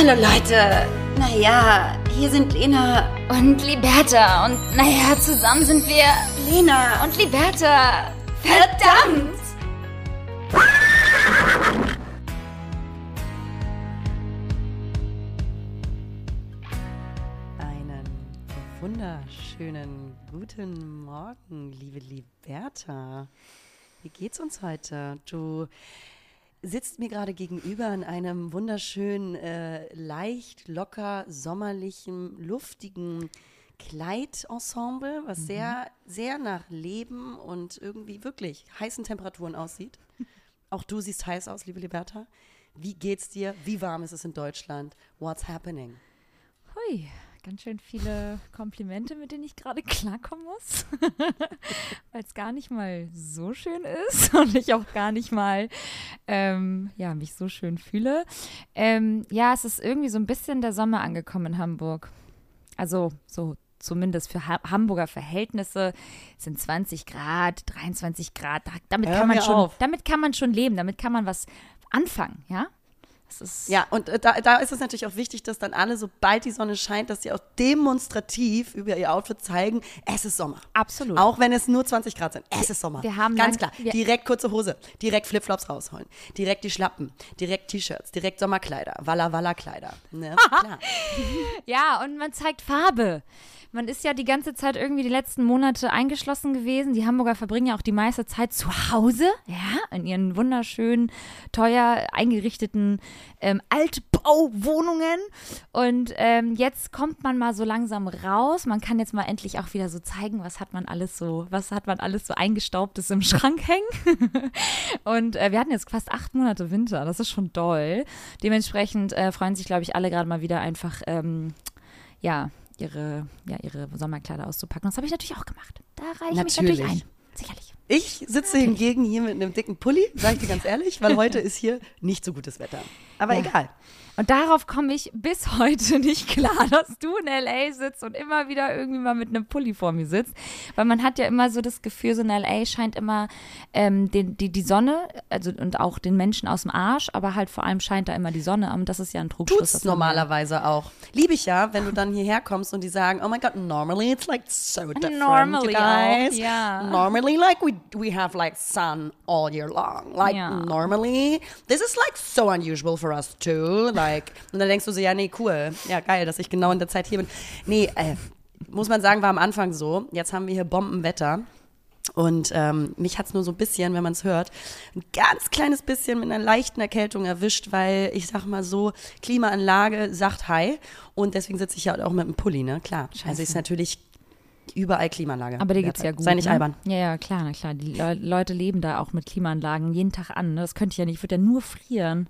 Hallo Leute. Naja, hier sind Lena. Und Liberta. Und naja, zusammen sind wir Lena. und Liberta. Verdammt! Einen wunderschönen guten Morgen, liebe Liberta. Wie geht's uns heute? Du sitzt mir gerade gegenüber in einem wunderschönen, äh, leicht, locker, sommerlichen, luftigen Kleidensemble, was sehr, sehr nach Leben und irgendwie wirklich heißen Temperaturen aussieht. Auch du siehst heiß aus, liebe Liberta. Wie geht's dir? Wie warm ist es in Deutschland? What's happening? Hui, ganz schön viele Komplimente, mit denen ich gerade klarkommen muss. Weil es gar nicht mal so schön ist und ich auch gar nicht mal ähm, ja, mich so schön fühle. Ähm, ja, es ist irgendwie so ein bisschen der Sommer angekommen in Hamburg. Also so zumindest für ha Hamburger Verhältnisse sind 20 Grad, 23 Grad. Da, damit, Hör kann man schon, auf. damit kann man schon leben, damit kann man was anfangen, ja? Ja, und äh, da, da ist es natürlich auch wichtig, dass dann alle, sobald die Sonne scheint, dass sie auch demonstrativ über ihr Outfit zeigen, es ist Sommer. Absolut. Auch wenn es nur 20 Grad sind. Es ist Sommer. wir haben Ganz lang- klar. direkt kurze Hose, direkt Flipflops rausholen, direkt die Schlappen, direkt T-Shirts, direkt Sommerkleider, Walla Walla Kleider. Ne? Ja, und man zeigt Farbe. Man ist ja die ganze Zeit irgendwie die letzten Monate eingeschlossen gewesen. Die Hamburger verbringen ja auch die meiste Zeit zu Hause, ja, in ihren wunderschönen, teuer eingerichteten ähm, Altbauwohnungen. Und ähm, jetzt kommt man mal so langsam raus. Man kann jetzt mal endlich auch wieder so zeigen, was hat man alles so, was hat man alles so eingestaubtes im Schrank hängen. Und äh, wir hatten jetzt fast acht Monate Winter. Das ist schon doll. Dementsprechend äh, freuen sich, glaube ich, alle gerade mal wieder einfach, ähm, ja, ihre, ja, ihre Sommerkleider auszupacken. Das habe ich natürlich auch gemacht. Da reiche ich mich natürlich Natürlich. ein. Sicherlich. Ich sitze hingegen hier mit einem dicken Pulli, sage ich dir ganz ehrlich, weil heute ist hier nicht so gutes Wetter. Aber Ja. egal. Und darauf komme ich bis heute nicht klar, dass du in L.A. sitzt und immer wieder irgendwie mal mit einem Pulli vor mir sitzt. Weil man hat ja immer so das Gefühl, so in L.A. scheint immer ähm, den, die, die Sonne, also und auch den Menschen aus dem Arsch, aber halt vor allem scheint da immer die Sonne. Und das ist ja ein Trugschluss. Tut's normalerweise auch. Liebe ich ja, wenn du dann hierher kommst und die sagen, oh my God, normally it's like so different, Normally guys. auch, ja. Normally like we, we have like sun all year long. Like Ja. normally, this is like so unusual for us too. Like, und dann denkst du so, ja, nee, cool. Ja, geil, dass ich genau in der Zeit hier bin. Nee, äh, muss man sagen, war am Anfang so. Jetzt haben wir hier Bombenwetter. Und ähm, mich hat es nur so ein bisschen, wenn man es hört, ein ganz kleines bisschen mit einer leichten Erkältung erwischt, weil ich sag mal so, Klimaanlage sagt Hi. Und deswegen sitze ich ja auch mit einem Pulli, ne? Klar. Also ist natürlich überall Klimaanlage. Aber dir geht's ja gut. Sei nicht ne? albern. Ja, ja, klar, na klar. Die Le Leute leben da auch mit Klimaanlagen jeden Tag an. Ne? Das könnte ich ja nicht. Ich würde ja nur frieren.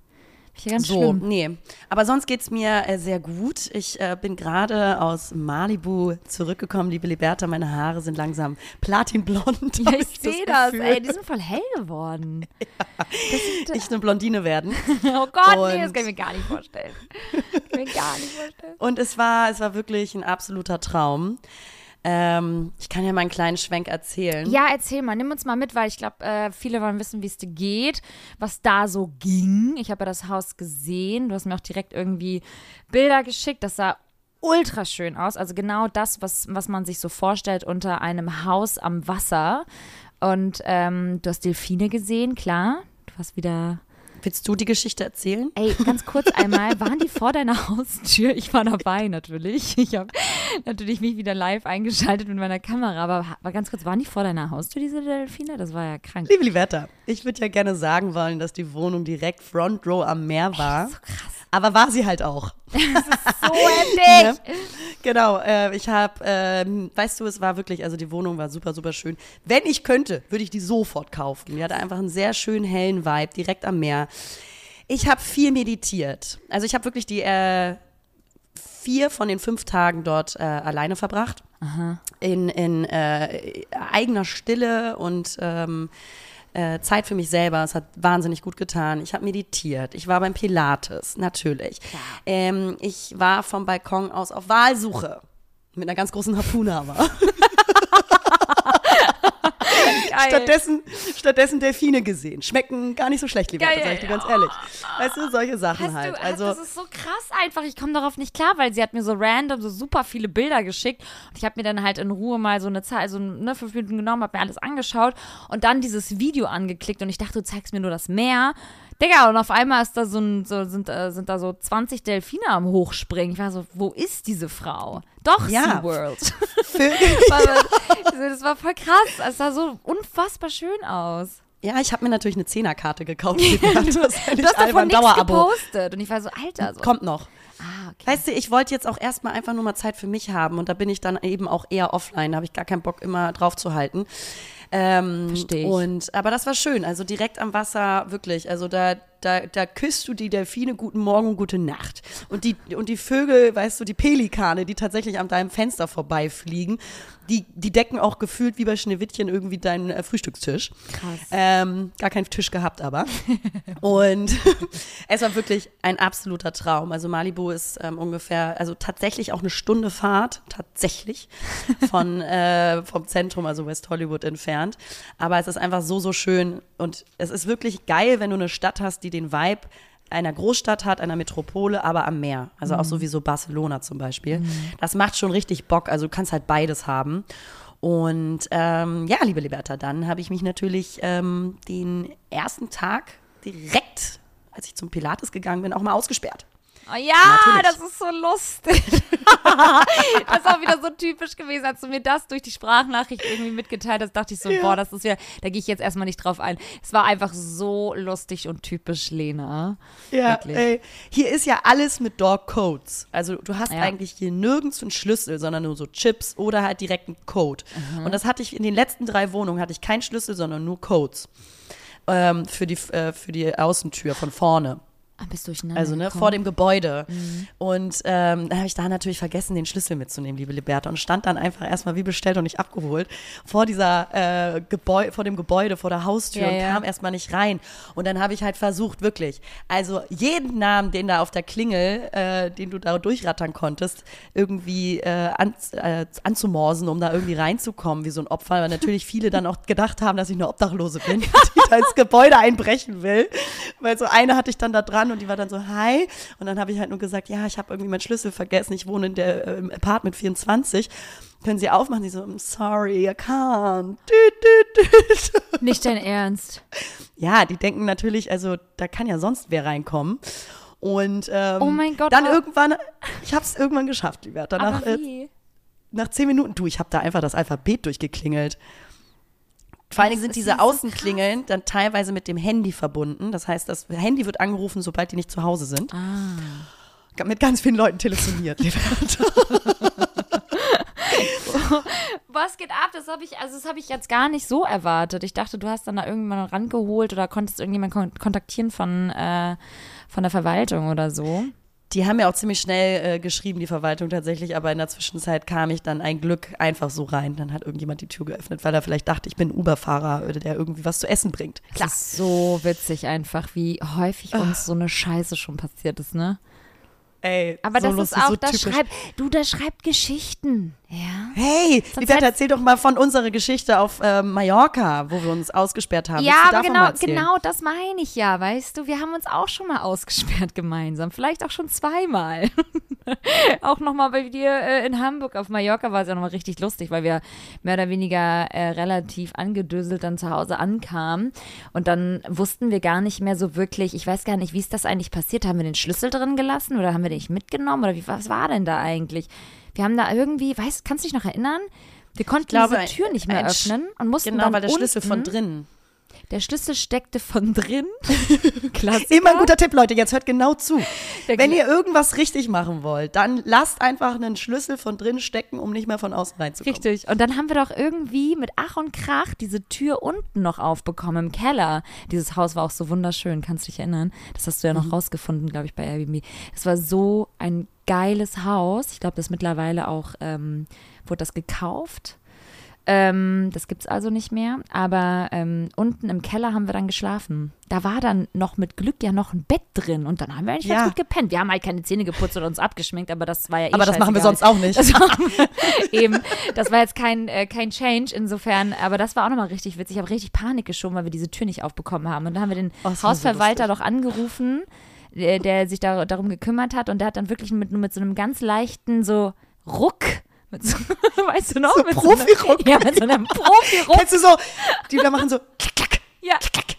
Ja ganz So, schlimm. nee. Aber sonst geht's mir äh, sehr gut. Ich äh, bin gerade aus Malibu zurückgekommen, liebe Liberta. Meine Haare sind langsam platinblond. Ja, ich sehe das, Gefühl. ey. Die sind voll hell geworden. Das sind, Ich eine Blondine werden. oh Gott, nee, das Und- kann ich mir gar nicht vorstellen. Kann ich mir gar nicht vorstellen. Und es war, es war wirklich ein absoluter Traum. Ähm, ich kann ja mal einen kleinen Schwenk erzählen. Ja, erzähl mal, nimm uns mal mit, weil ich glaube, äh, viele wollen wissen, wie es dir geht, was da so ging. Ich habe ja das Haus gesehen. Du hast mir auch direkt irgendwie Bilder geschickt. Das sah ultra schön aus. Also genau das, was, was man sich so vorstellt unter einem Haus am Wasser. Und ähm, du hast Delfine gesehen, klar. Du hast wieder Willst du die Geschichte erzählen? Ey, ganz kurz einmal, waren die vor deiner Haustür? Ich war dabei natürlich. Ich habe natürlich mich wieder live eingeschaltet mit meiner Kamera, aber war ganz kurz, waren die vor deiner Haustür, diese Delfine? Das war ja krank. Liebe Liberta, ich würde ja gerne sagen wollen, dass die Wohnung direkt Front Row am Meer war. So krass. Aber war sie halt auch. So heftig. Genau, äh, ich habe, ähm, weißt du, es war wirklich, also die Wohnung war super, super schön. Wenn ich könnte, würde ich die sofort kaufen. Die hatte einfach einen sehr schönen hellen Vibe, direkt am Meer. Ich habe viel meditiert. Also ich habe wirklich die äh, vier von den fünf Tagen dort äh, alleine verbracht. In, in äh, eigener Stille und ähm, äh, Zeit für mich selber. Es hat wahnsinnig gut getan. Ich habe meditiert. Ich war beim Pilates, natürlich. Ähm, ich war vom Balkon aus auf Wahlsuche. Mit einer ganz großen Harpune aber. stattdessen, stattdessen Delfine gesehen. Schmecken gar nicht so schlecht, lieber, Geil. sag ich dir ganz ehrlich. Weißt du, solche Sachen Hast halt. du, also, das ist so krass einfach. Ich komme darauf nicht klar, weil sie hat mir so random so super viele Bilder geschickt. Und ich habe mir dann halt in Ruhe mal so eine Zeit, also ne, fünf Minuten genommen, habe mir alles angeschaut und dann dieses Video angeklickt und ich dachte, du zeigst mir nur das Meer. Digga, und auf einmal ist da so ein, so, sind, äh, sind da so 20 Delfine am Hochspringen. Ich war so, wo ist diese Frau? Doch, Ja. SeaWorld. Das war voll krass. Es sah so unfassbar schön aus. ja, ich habe mir natürlich eine Zehnerkarte gekauft. das Du hast davon nichts gepostet. Und ich war so, Alter. So. Kommt noch. Ah, okay. Weißt du, ich wollte jetzt auch erstmal einfach nur mal Zeit für mich haben und da bin ich dann eben auch eher offline, da habe ich gar keinen Bock immer drauf zu halten. Ähm, Versteh ich. Und, aber das war schön, also direkt am Wasser, wirklich. Also da, da, da küsst du die Delfine guten Morgen, gute Nacht. Und die, und die Vögel, weißt du, die Pelikane, die tatsächlich an deinem Fenster vorbeifliegen, die, die decken auch gefühlt wie bei Schneewittchen irgendwie deinen äh, Frühstückstisch. Krass. Ähm, gar keinen Tisch gehabt, aber. Und es war wirklich ein absoluter Traum. Also Malibu ist ähm, ungefähr, also tatsächlich auch eine Stunde Fahrt, tatsächlich, von, äh, vom Zentrum, also West Hollywood entfernt. Aber es ist einfach so, so schön. Und es ist wirklich geil, wenn du eine Stadt hast, die den Vibe einer Großstadt hat, einer Metropole, aber am Meer. Also auch sowieso Barcelona zum Beispiel. Das macht schon richtig Bock. Also du kannst halt beides haben. Und ähm, ja, liebe Liberta, dann habe ich mich natürlich ähm, den ersten Tag direkt, als ich zum Pilates gegangen bin, auch mal ausgesperrt. Oh ja, Natürlich. das ist so lustig. das ist auch wieder so typisch gewesen, als du mir das durch die Sprachnachricht irgendwie mitgeteilt hast, dachte ich so, boah, das ist ja, da gehe ich jetzt erstmal nicht drauf ein. Es war einfach so lustig und typisch Lena. Ja, Wirklich. ey, hier ist ja alles mit Dog Codes. Also du hast Ja. eigentlich hier nirgends einen Schlüssel, sondern nur so Chips oder halt direkt einen Code. Und das hatte ich in den letzten drei Wohnungen hatte ich keinen Schlüssel, sondern nur Codes ähm, für die äh, für die Außentür von vorne. Ah, bist du durcheinander Also ne, gekommen? vor dem Gebäude. Und ähm, dann habe ich da natürlich vergessen, den Schlüssel mitzunehmen, liebe Liberta, und stand dann einfach erstmal wie bestellt und nicht abgeholt vor dieser äh, Gebäude, vor dem Gebäude, vor der Haustür Ja, und ja. kam erstmal nicht rein. Und dann habe ich halt versucht, wirklich, also jeden Namen, den da auf der Klingel, äh, den du da durchrattern konntest, irgendwie äh, an, äh, anzumorsen, um da irgendwie reinzukommen, wie so ein Opfer, weil natürlich viele dann auch gedacht haben, dass ich eine Obdachlose bin, die da ins Gebäude einbrechen will. Weil so eine hatte ich dann da dran und die war dann so, hi. Und dann habe ich halt nur gesagt, ja, ich habe irgendwie meinen Schlüssel vergessen, ich wohne in der äh, im Apartment 24. Können Sie aufmachen? Die so, I'm sorry, I can't. Düt, düt, düt. Nicht dein Ernst. Ja, die denken natürlich, also da kann ja sonst wer reinkommen. Und ähm, Oh mein Gott, dann irgendwann, ich habe es irgendwann geschafft, lieber. Danach, äh, nach zehn Minuten, du, ich habe da einfach das Alphabet durchgeklingelt. Vor allen Dingen sind diese Außenklingeln dann teilweise mit dem Handy verbunden. Das heißt, das Handy wird angerufen, sobald die nicht zu Hause sind. Ah. Mit ganz vielen Leuten telefoniert. Was geht ab? Das habe ich, also das habe ich jetzt gar nicht so erwartet. Ich dachte, du hast dann da irgendjemanden rangeholt oder konntest irgendjemanden kon kontaktieren von, äh, von der Verwaltung oder so. Die haben ja auch ziemlich schnell äh, geschrieben, die Verwaltung tatsächlich, aber in der Zwischenzeit kam ich dann ein Glück einfach so rein. Dann hat irgendjemand die Tür geöffnet, weil er vielleicht dachte, ich bin Uber-Fahrer, der irgendwie was zu essen bringt. Klar. Das ist so witzig einfach, wie häufig Ah. uns so eine Scheiße schon passiert ist, ne? Ey, Aber so das ist auch, so das schreibt, du, das schreibt Geschichten, ja? Hey, Liberta, erzähl doch mal von unserer Geschichte auf ähm, Mallorca, wo wir uns ausgesperrt haben. Ja, aber genau, genau das meine ich ja, weißt du. Wir haben uns auch schon mal ausgesperrt gemeinsam. Vielleicht auch schon zweimal. auch nochmal bei dir äh, in Hamburg auf Mallorca war es ja nochmal richtig lustig, weil wir mehr oder weniger äh, relativ angedöselt dann zu Hause ankamen. Und dann wussten wir gar nicht mehr so wirklich, ich weiß gar nicht, wie ist das eigentlich passiert? Haben wir den Schlüssel drin gelassen oder haben wir den nicht mitgenommen? Oder wie, was war denn da eigentlich? Wir haben da irgendwie, weißt, kannst du dich noch erinnern? Wir konnten glaube, diese Tür nicht mehr ein öffnen und mussten Genau, dann weil der Schlüssel von unten- drinnen. Der Schlüssel steckte von drin. Klassiker. Immer ein guter Tipp, Leute, jetzt hört genau zu. Wenn ihr irgendwas richtig machen wollt, dann lasst einfach einen Schlüssel von drin stecken, um nicht mehr von außen reinzukommen. Richtig. Und dann haben wir doch irgendwie mit Ach und Krach diese Tür unten noch aufbekommen im Keller. Dieses Haus war auch so wunderschön, kannst du dich erinnern? Das hast du ja noch Mhm. rausgefunden, glaube ich, bei Airbnb. Es war so ein geiles Haus. Ich glaube, das mittlerweile auch, ähm, wurde das gekauft. Ähm, das gibt's also nicht mehr. Aber ähm, unten im Keller haben wir dann geschlafen. Da war dann noch mit Glück ja noch ein Bett drin und dann haben wir eigentlich Ja. ganz gut gepennt. Wir haben halt keine Zähne geputzt oder uns abgeschminkt, aber das war ja eh Aber das machen wir sonst auch nicht. Das war, eben, das war jetzt kein, äh, kein Change insofern, aber das war auch nochmal richtig witzig. Ich habe richtig Panik geschoben, weil wir diese Tür nicht aufbekommen haben. Und da haben wir den Oh, so Hausverwalter lustig. doch angerufen, der, der sich da, darum gekümmert hat und der hat dann wirklich mit, mit so einem ganz leichten so Ruck, mit so, weißt du noch? So mit Profi-Ruck. So einem, ja, mit so einem Profi-Ruck. Kennst du so, die da machen so klack, klack, Ja,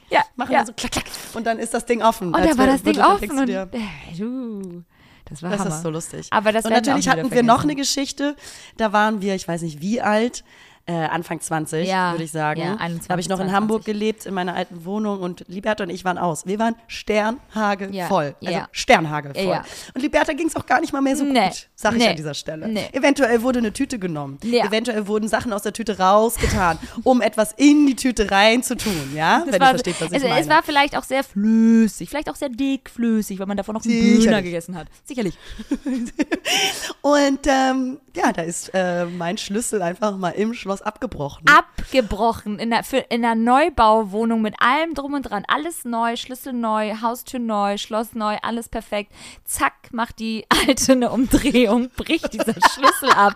ja, machen ja. so klack, klack und dann ist das Ding offen. Und da war das Ding offen und dir, äh, du, das war Das Hammer. ist so lustig. Aber das und natürlich hatten wir noch eine Geschichte. Da waren wir, ich weiß nicht wie alt, äh, Anfang 20, Ja, würde ich sagen. ja, da 21, habe ich noch in 22. Hamburg gelebt, in meiner alten Wohnung und Liberta und ich waren aus. Wir waren Sternhage Ja, voll. Also ja. Sternhage voll. Und Liberta ging es auch gar nicht mal mehr so Nee, gut, sag ich nee, an dieser Stelle. nee. Eventuell wurde eine Tüte genommen. Ja. Eventuell wurden Sachen aus der Tüte rausgetan, um etwas in die Tüte reinzutun, ja? Das Wenn war, ihr versteht, was ich also, meine. Es war vielleicht auch sehr flüssig, vielleicht auch sehr dickflüssig, weil man davon noch einen Sicherlich. Döner gegessen hat. Sicherlich. und ähm, ja, da ist äh, mein Schlüssel einfach mal im Schloss abgebrochen. Abgebrochen in der, für, in der Neubauwohnung mit allem drum und dran. Alles neu, Schlüssel neu, Haustür neu, Schloss neu, alles perfekt. Zack, macht die Alte eine Umdrehung, bricht dieser Schlüssel ab.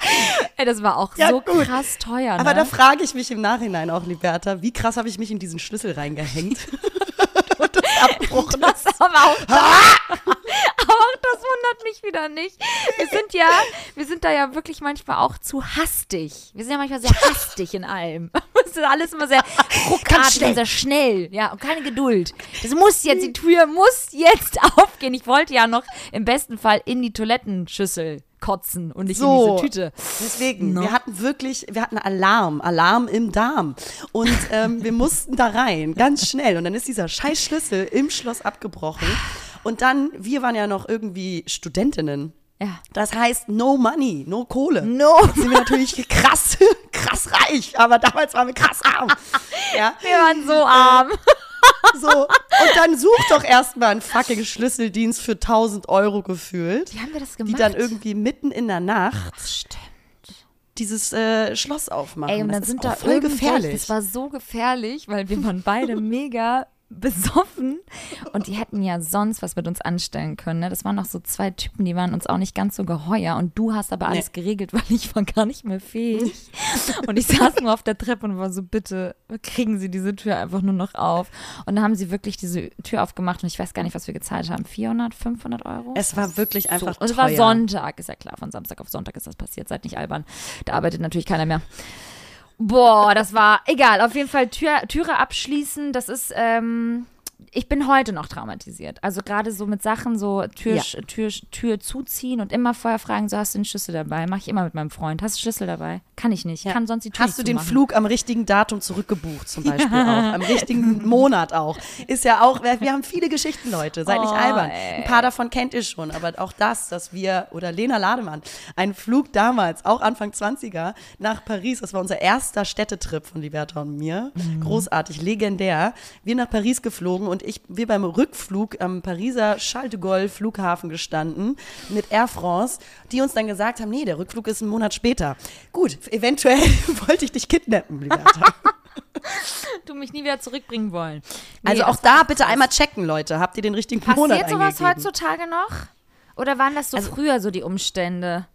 Ey, das war auch Ja, so gut. krass teuer. Aber ne? da frage ich mich im Nachhinein auch, Liberta, wie krass habe ich mich in diesen Schlüssel reingehängt? und das abgebrochen Das ist. aber auch, aber wundert mich wieder nicht. Wir sind ja, wir sind da ja wirklich manchmal auch zu hastig. Wir sind ja manchmal sehr hastig in allem. Es ist alles immer sehr ruckartig sehr schnell. Ja, und keine Geduld. Das muss jetzt, die Tür muss jetzt aufgehen. Ich wollte ja noch im besten Fall in die Toilettenschüssel kotzen und nicht So. in diese Tüte. Deswegen, No. wir hatten wirklich, wir hatten Alarm, Alarm im Darm. Und ähm, wir mussten da rein, ganz schnell. Und dann ist dieser scheiß Schlüssel im Schloss abgebrochen. Und dann, wir waren ja noch irgendwie Studentinnen. Ja. Das heißt, no money, no Kohle. No. Jetzt sind wir natürlich krass, krass reich, aber damals waren wir krass arm. Ja, Wir waren so arm. so. Und dann such doch erstmal einen fucking Schlüsseldienst für 1000 Euro gefühlt, Wie haben wir das die gemacht? dann irgendwie mitten in der Nacht Stimmt. dieses äh, Schloss aufmachen. Ey, und Das dann ist sind da voll gefährlich. Das war so gefährlich, weil wir waren beide mega besoffen und die hätten ja sonst was mit uns anstellen können. Ne? Das waren noch so zwei Typen, die waren uns auch nicht ganz so geheuer und du hast aber alles geregelt, weil ich war gar nicht mehr fähig. Und ich saß nur auf der Treppe und war so, bitte kriegen Sie diese Tür einfach nur noch auf. Und dann haben sie wirklich diese Tür aufgemacht und ich weiß gar nicht, was wir gezahlt haben. 400, 500 Euro? es war wirklich einfach Und es war Sonntag, ist ja klar, von Samstag auf Sonntag ist das passiert, seid nicht albern. Da arbeitet natürlich keiner mehr. Boah, das war egal. Auf jeden Fall Tür, Türe abschließen, das ist, ähm, ich bin heute noch traumatisiert. Also gerade so mit Sachen, so Tür, Ja. Tür, Tür zuziehen und immer vorher fragen, so hast du den Schlüssel dabei? Mache ich immer mit meinem Freund. Hast du Schlüssel dabei? Kann ich nicht. Ja. Kann sonst die Tür Hast du nicht den. Flug am richtigen Datum zurückgebucht, zum Beispiel auch. Am richtigen Monat auch. Ist ja auch, wir, haben viele Geschichten, Leute. Seid nicht Oh, albern. ey. Ein paar davon kennt ihr schon. Aber auch das, dass wir, oder Lena Lademann, einen Flug damals, auch Anfang 20er, nach Paris, das war unser erster Städtetrip von Liberta und mir. Mhm. Großartig, legendär. Wir nach Paris geflogen und ich, wir beim Rückflug am Pariser Charles de Gaulle Flughafen gestanden mit Air France, die uns dann gesagt haben, nee, der Rückflug ist einen Monat später. Gut, eventuell wollte ich dich kidnappen, Liberta. Du mich nie wieder zurückbringen wollen. Nee, Also auch da bitte einmal checken, Leute. Habt ihr den richtigen Monat Passiert sowas eingegeben? heutzutage noch? Oder waren das so Also früher so die Umstände?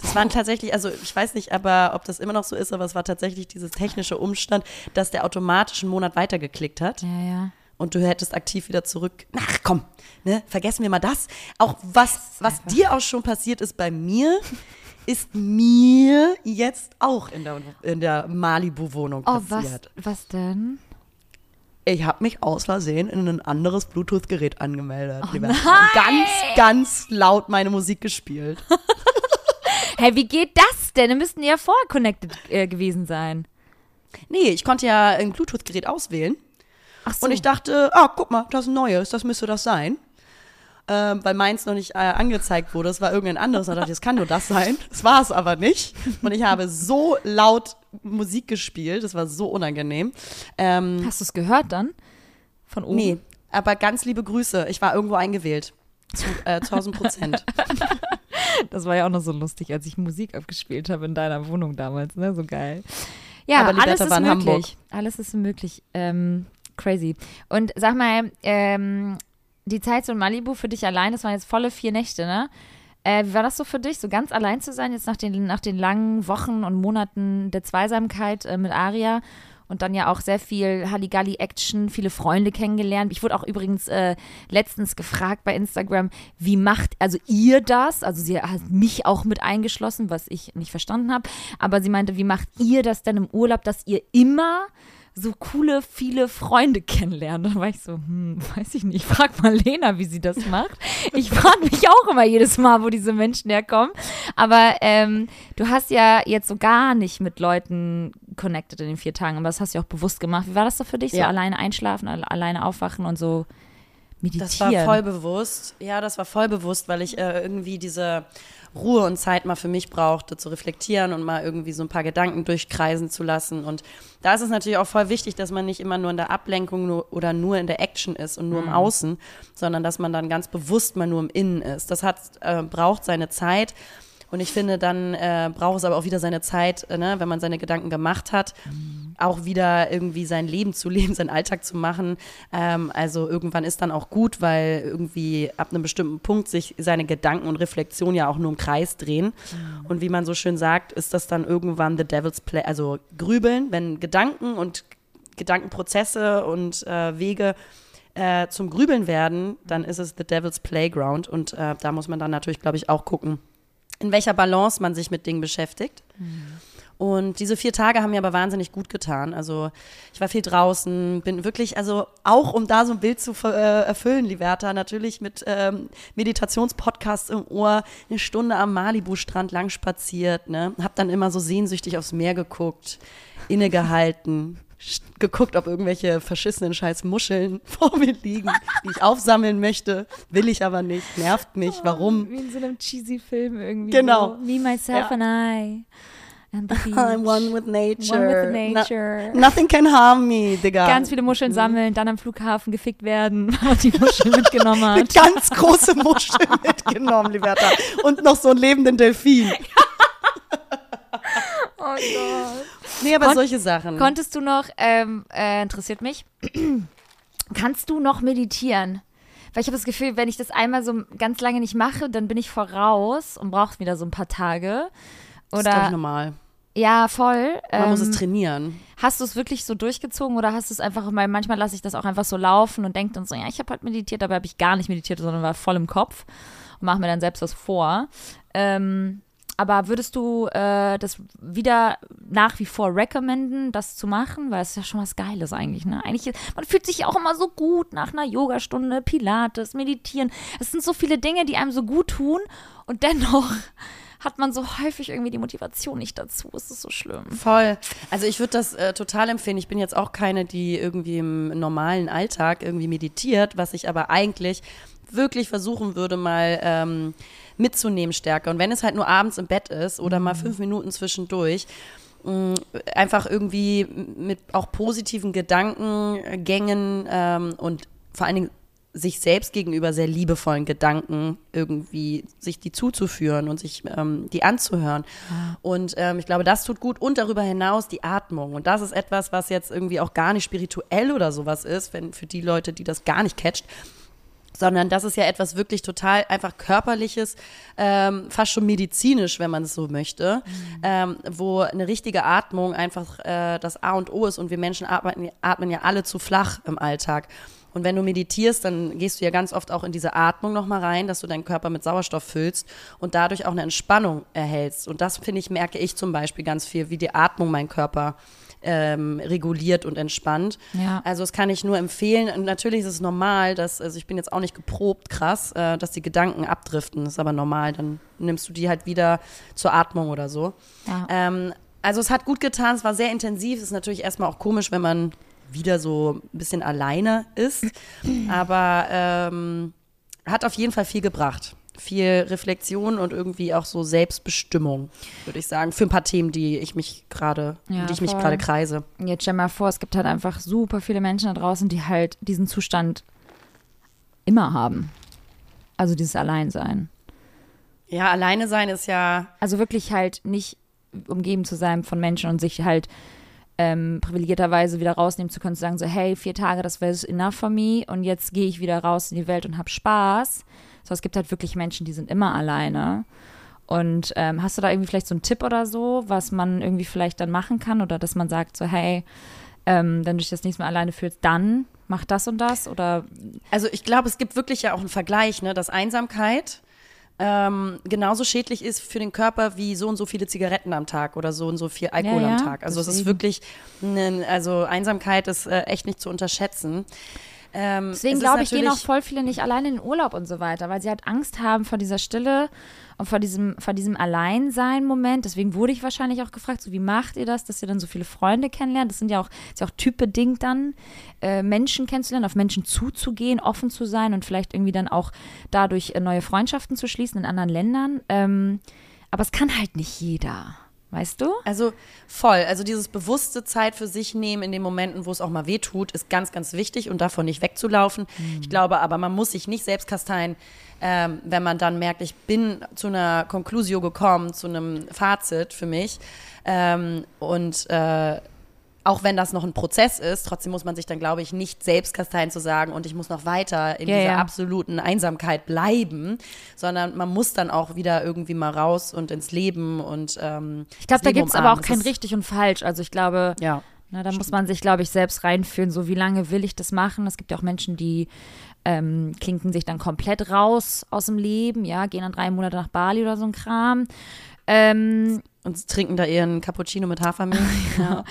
Das waren tatsächlich, also ich weiß nicht, aber ob das immer noch so ist, aber es war tatsächlich dieses technische Umstand, dass der automatisch einen Monat weitergeklickt hat. Ja, ja. Und du hättest aktiv wieder zurück. Ach komm, ne, vergessen wir mal das. Auch was, was dir auch schon passiert ist bei mir, ist mir jetzt auch in der, in der Malibu-Wohnung Oh, was, passiert. was denn? Ich habe mich aus Versehen in ein anderes Bluetooth-Gerät angemeldet. nein! Ganz, ganz laut meine Musik gespielt. Hä, wie geht das denn? Wir müssten ja vorher connected äh, gewesen sein. Nee, ich konnte ja ein Bluetooth-Gerät auswählen. Ach so. Und ich dachte, ah, guck mal, das ist ein neues, das müsste das sein. Ähm, weil meins noch nicht äh, angezeigt wurde, es war irgendein anderes. Da dachte ich, es kann nur das sein. Das war es aber nicht. Und ich habe so laut Musik gespielt, das war so unangenehm. Ähm, Hast du es gehört dann? Von oben? nee, aber ganz liebe Grüße. Ich war irgendwo eingewählt. Zu, äh, zu 1000 Prozent. Das war ja auch noch so lustig, als ich Musik abgespielt habe in deiner Wohnung damals, ne? So geil. Ja, Aber Liberta alles ist möglich. Hamburg. Alles ist möglich. Ähm, crazy. Und sag mal, ähm, die Zeit so in Malibu für dich allein, das waren jetzt volle vier Nächte, ne? Äh, wie war das so für dich, so ganz allein zu sein, jetzt nach den, nach den langen Wochen und Monaten der Zweisamkeit äh, mit Aria? Und dann ja auch sehr viel Halligalli-Action, viele Freunde kennengelernt. Ich wurde auch übrigens äh, letztens gefragt bei Instagram, wie macht also ihr das? Also sie hat mich auch mit eingeschlossen, was ich nicht verstanden habe. Aber sie meinte, wie macht ihr das denn im Urlaub, dass ihr immer so coole, viele Freunde kennenlernt. Dann war ich so, hm, weiß ich nicht. Frag mal Lena, wie sie das macht. Ich frage mich auch immer jedes Mal, wo diese Menschen herkommen. Aber ähm, du hast ja jetzt so gar nicht mit Leuten connected in den vier Tagen, aber das hast du ja auch bewusst gemacht. Wie war das so für dich? So Ja. alleine einschlafen, alle- alleine aufwachen und so meditieren? Das war voll bewusst. Ja, das war voll bewusst, weil ich äh, irgendwie diese Ruhe und Zeit mal für mich brauchte, zu reflektieren und mal irgendwie so ein paar Gedanken durchkreisen zu lassen. Und da ist es natürlich auch voll wichtig, dass man nicht immer nur in der Ablenkung nur, oder nur in der Action ist und nur im Außen, sondern dass man dann ganz bewusst mal nur im Innen ist. Das hat, äh, braucht seine Zeit. Und ich finde, dann äh, braucht es aber auch wieder seine Zeit, äh, ne, wenn man seine Gedanken gemacht hat, auch wieder irgendwie sein Leben zu leben, seinen Alltag zu machen. Ähm, also irgendwann ist dann auch gut, weil irgendwie ab einem bestimmten Punkt sich seine Gedanken und Reflexion ja auch nur im Kreis drehen. Und wie man so schön sagt, ist das dann irgendwann the devil's play, also grübeln, wenn Gedanken und Gedankenprozesse und äh, Wege äh, zum Grübeln werden, dann ist es the devil's playground. Und äh, da muss man dann natürlich, glaube ich, auch gucken, in welcher Balance man sich mit Dingen beschäftigt. Und diese vier Tage haben mir aber wahnsinnig gut getan. Also ich war viel draußen, bin wirklich, also auch um da so ein Bild zu äh, erfüllen, Liberta, natürlich mit ähm, Meditationspodcasts im Ohr, eine Stunde am Malibu-Strand lang spaziert, ne? Hab dann immer so sehnsüchtig aufs Meer geguckt, innegehalten, geguckt, ob irgendwelche verschissenen scheiß Muscheln vor mir liegen, die ich aufsammeln möchte, will ich aber nicht, nervt mich, warum? Wie in so einem cheesy Film irgendwie. Genau. So. Me, myself Ja. and I. And the beach. I'm one with nature. One with nature. No, nothing can harm me, Digga. Ganz viele Muscheln sammeln, dann am Flughafen gefickt werden, weil die Muscheln mitgenommen hat. mit ganz große Muscheln mitgenommen, Liberta. Und noch so einen lebenden Delfin. Oh Gott. Nee, aber Kon- solche Sachen. Konntest du noch, ähm, äh, interessiert mich, kannst du noch meditieren? Weil ich habe das Gefühl, wenn ich das einmal so ganz lange nicht mache, dann bin ich voraus und brauche wieder so ein paar Tage. das ist, ich, Oder normal. ja, voll. Man muss Ähm, es trainieren. Hast du es wirklich so durchgezogen oder hast du es einfach, weil manchmal lasse ich das auch einfach so laufen und denke dann so, ja, ich habe halt meditiert, dabei habe ich gar nicht meditiert, sondern war voll im Kopf und mache mir dann selbst was vor. Ähm, aber würdest du äh, das wieder nach wie vor recommenden, das zu machen? Weil es ist ja schon was Geiles eigentlich, ne? Eigentlich, man fühlt sich auch immer so gut nach einer Yogastunde, Pilates, Meditieren. Es sind so viele Dinge, die einem so gut tun und dennoch hat man so häufig irgendwie die Motivation nicht dazu. Es ist so schlimm. Voll. Also ich würde das äh, total empfehlen. Ich bin jetzt auch keine, die irgendwie im normalen Alltag irgendwie meditiert, was ich aber eigentlich wirklich versuchen würde, mal ähm, mitzunehmen stärker. Und wenn es halt nur abends im Bett ist oder mal fünf Minuten zwischendurch, mh, einfach irgendwie mit auch positiven Gedankengängen ähm, und vor allen Dingen sich selbst gegenüber sehr liebevollen Gedanken irgendwie sich die zuzuführen und sich ähm, die anzuhören. Und ähm, ich glaube, das tut gut. Und darüber hinaus die Atmung. Und das ist etwas, was jetzt irgendwie auch gar nicht spirituell oder sowas ist, wenn für die Leute, die das gar nicht catcht, sondern das ist ja etwas wirklich total einfach körperliches, ähm, fast schon medizinisch, wenn man es so möchte, ähm, wo eine richtige Atmung einfach äh, das A und O ist und wir Menschen atmen, atmen ja alle zu flach im Alltag. Und wenn du meditierst, dann gehst du ja ganz oft auch in diese Atmung nochmal rein, dass du deinen Körper mit Sauerstoff füllst und dadurch auch eine Entspannung erhältst. Und das, finde ich, merke ich zum Beispiel ganz viel, wie die Atmung meinen Körper ähm, reguliert und entspannt. Ja. Also das kann ich nur empfehlen. Und natürlich ist es normal, dass, also ich bin jetzt auch nicht geprobt, krass, äh, dass die Gedanken abdriften. Das ist aber normal. Dann nimmst du die halt wieder zur Atmung oder so. Ja. Ähm, also es hat gut getan, es war sehr intensiv. Es ist natürlich erstmal auch komisch, wenn man wieder so ein bisschen alleine ist. Aber ähm, hat auf jeden Fall viel gebracht. Viel Reflexion und irgendwie auch so Selbstbestimmung, würde ich sagen, für ein paar Themen, die ich mich gerade, Ja, die ich mich voll. gerade kreise. Jetzt stell mal vor, es gibt halt einfach super viele Menschen da draußen, die halt diesen Zustand immer haben. Also dieses Alleinsein. Ja, alleine sein ist ja Also wirklich halt nicht umgeben zu sein von Menschen und sich halt ähm, privilegierterweise wieder rausnehmen zu können, zu sagen so, hey, vier Tage, das wäre enough for me und jetzt gehe ich wieder raus in die Welt und habe Spaß. So, es gibt halt wirklich Menschen, die sind immer alleine. Und ähm, hast du da irgendwie vielleicht so einen Tipp oder so, was man irgendwie vielleicht dann machen kann oder dass man sagt so, hey, ähm, wenn du dich das nächste Mal alleine fühlst, dann mach das und das oder Also ich glaube, es gibt wirklich ja auch einen Vergleich, ne, dass Einsamkeit ähm, genauso schädlich ist für den Körper wie so und so viele Zigaretten am Tag oder so und so viel Alkohol Ja, ja, am Tag. Also es ist wirklich, ne, also Einsamkeit ist äh, echt nicht zu unterschätzen. Ähm, Deswegen glaube ich, gehen auch voll viele nicht alleine in den Urlaub und so weiter, weil sie halt Angst haben vor dieser Stille und vor diesem, vor diesem Alleinsein-Moment. Deswegen wurde ich wahrscheinlich auch gefragt, so wie macht ihr das, dass ihr dann so viele Freunde kennenlernt? Das sind ja auch, ist ja auch typbedingt dann, äh, Menschen kennenzulernen, auf Menschen zuzugehen, offen zu sein und vielleicht irgendwie dann auch dadurch äh, neue Freundschaften zu schließen in anderen Ländern. Ähm, aber es kann halt nicht jeder. Weißt du? Also voll. Also dieses bewusste Zeit für sich nehmen in den Momenten, wo es auch mal weh tut, ist ganz, ganz wichtig und davon nicht wegzulaufen. Ich glaube aber, man muss sich nicht selbst kasteien, ähm, wenn man dann merkt, ich bin zu einer Conclusio gekommen, zu einem Fazit für mich. Ähm, und äh, auch wenn das noch ein Prozess ist, trotzdem muss man sich dann, glaube ich, nicht selbst kasteien zu sagen und ich muss noch weiter in Ja, dieser ja. absoluten Einsamkeit bleiben, sondern man muss dann auch wieder irgendwie mal raus und ins Leben und ähm, Ich glaube, da gibt es aber auch Das kein richtig und falsch. Also ich glaube, Ja. Na, da muss man sich, glaube ich, selbst reinführen, so wie lange will ich das machen. Es gibt ja auch Menschen, die ähm, klinken sich dann komplett raus aus dem Leben, ja, gehen dann drei Monate nach Bali oder so ein Kram. Ähm, Und trinken da ihren Cappuccino mit Hafermilch. ja.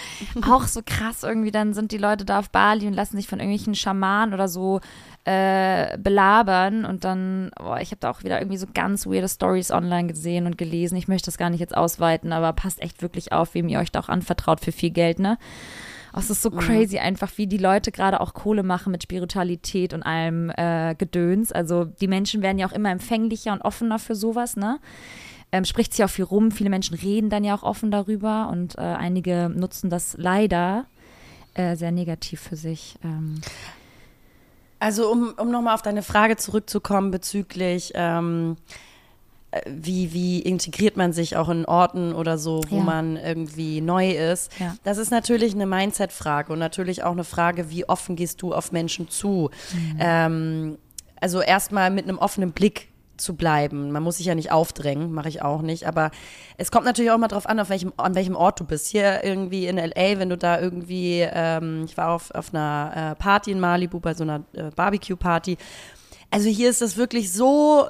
auch so krass irgendwie, dann sind die Leute da auf Bali und lassen sich von irgendwelchen Schamanen oder so äh, belabern und dann, boah, ich habe da auch wieder irgendwie so ganz weirde Stories online gesehen und gelesen. Ich möchte das gar nicht jetzt ausweiten, aber passt echt wirklich auf, wem ihr euch da auch anvertraut für viel Geld, ne? Oh, es ist so crazy einfach, wie die Leute gerade auch Kohle machen mit Spiritualität und allem äh, Gedöns. Also die Menschen werden ja auch immer empfänglicher und offener für sowas, ne? Ähm, spricht sich auch viel rum. Viele Menschen reden dann ja auch offen darüber und äh, einige nutzen das leider äh, sehr negativ für sich. Ähm, Also um, um nochmal auf deine Frage zurückzukommen bezüglich, ähm, äh, wie, wie integriert man sich auch in Orten oder so, wo Ja. man irgendwie neu ist. Ja. Das ist natürlich eine Mindset-Frage und natürlich auch eine Frage, wie offen gehst du auf Menschen zu. Mhm. Ähm, also erstmal mit einem offenen Blick zu bleiben. Man muss sich ja nicht aufdrängen, mache ich auch nicht. Aber es kommt natürlich auch mal drauf an, auf welchem, an welchem Ort du bist. Hier irgendwie in LA, wenn du da irgendwie, ähm, ich war auf, auf einer äh, Party in Malibu, bei so einer äh, Barbecue-Party. Also hier ist das wirklich so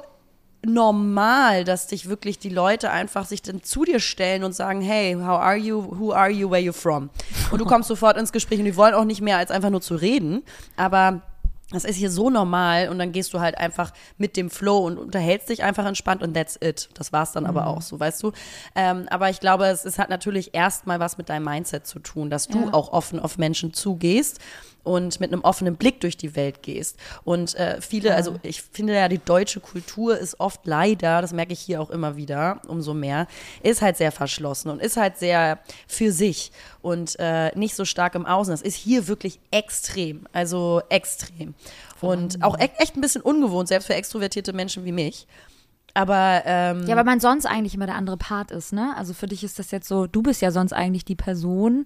normal, dass dich wirklich die Leute einfach sich dann zu dir stellen und sagen, hey, how are you, who are you, where you from? Und du kommst sofort ins Gespräch und die wollen auch nicht mehr als einfach nur zu reden, aber das ist hier so normal und dann gehst du halt einfach mit dem Flow und unterhältst dich einfach entspannt und that's it. Das war's dann aber auch so, weißt du. Ähm, aber ich glaube, es, es hat natürlich erstmal was mit deinem Mindset zu tun, dass du Ja. auch offen auf Menschen zugehst und mit einem offenen Blick durch die Welt gehst. Und äh, viele, also ich finde ja, die deutsche Kultur ist oft leider, das merke ich hier auch immer wieder, umso mehr, ist halt sehr verschlossen und ist halt sehr für sich und äh, nicht so stark im Außen. Das ist hier wirklich extrem, also extrem. Und auch e echt ein bisschen ungewohnt, selbst für extrovertierte Menschen wie mich. Aber ähm, ja, weil man sonst eigentlich immer der andere Part ist, ne? Also für dich ist das jetzt so, du bist ja sonst eigentlich die Person,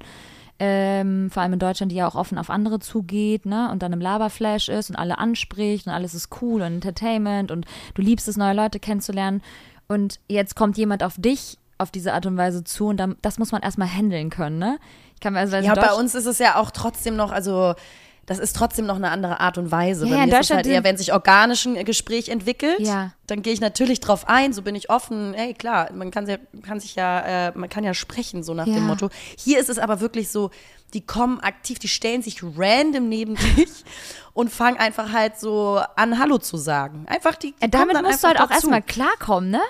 ähm, vor allem in Deutschland, die ja auch offen auf andere zugeht, ne? Und dann im Laberflash ist und alle anspricht und alles ist cool und Entertainment und du liebst es, neue Leute kennenzulernen. Und jetzt kommt jemand auf dich auf diese Art und Weise zu und dann, das muss man erstmal handeln können, ne? Ich kann mir also Ja, bei uns ist es ja auch trotzdem noch, also das ist trotzdem noch eine andere Art und Weise. Ja, bei ja, mir ist es halt eher, wenn sich organisch ein Gespräch entwickelt, Ja. dann gehe ich natürlich drauf ein, so bin ich offen. Hey, klar, man kann, sehr, kann sich ja, äh, man kann ja sprechen, so nach Ja. dem Motto. Hier ist es aber wirklich so, die kommen aktiv, die stellen sich random neben dich und fangen einfach halt so an, Hallo zu sagen. Einfach die, die Äh, damit musst du halt auch erstmal klarkommen, ne?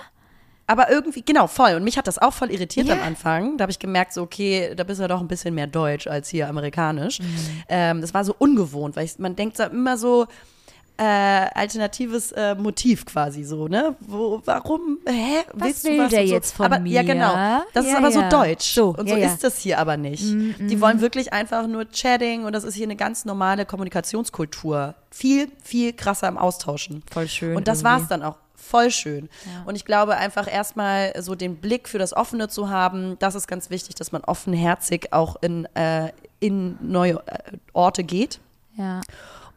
Aber irgendwie, genau, voll. Und mich hat das auch voll irritiert Ja. am Anfang. Da habe ich gemerkt, so, okay, da bist du ja doch ein bisschen mehr deutsch als hier amerikanisch. Mhm. Ähm, das war so ungewohnt, weil ich, man denkt da immer so, äh, alternatives äh, Motiv quasi so, ne? Wo, warum, hä? Was Willst will du was der so? jetzt von aber, Ja, mir? genau. Das ist Ja, aber so ja. deutsch. So, und ja, so ja. Mhm, ist das hier aber nicht. Die wollen wirklich einfach nur Chatting und das ist hier eine ganz normale Kommunikationskultur. Viel, viel krasser im Austauschen. Voll schön Und das irgendwie. war's dann auch. Voll schön. Und ich glaube einfach erstmal so den Blick für das Offene zu haben, das ist ganz wichtig, dass man offenherzig auch in, äh, in neue äh, Orte geht. Ja.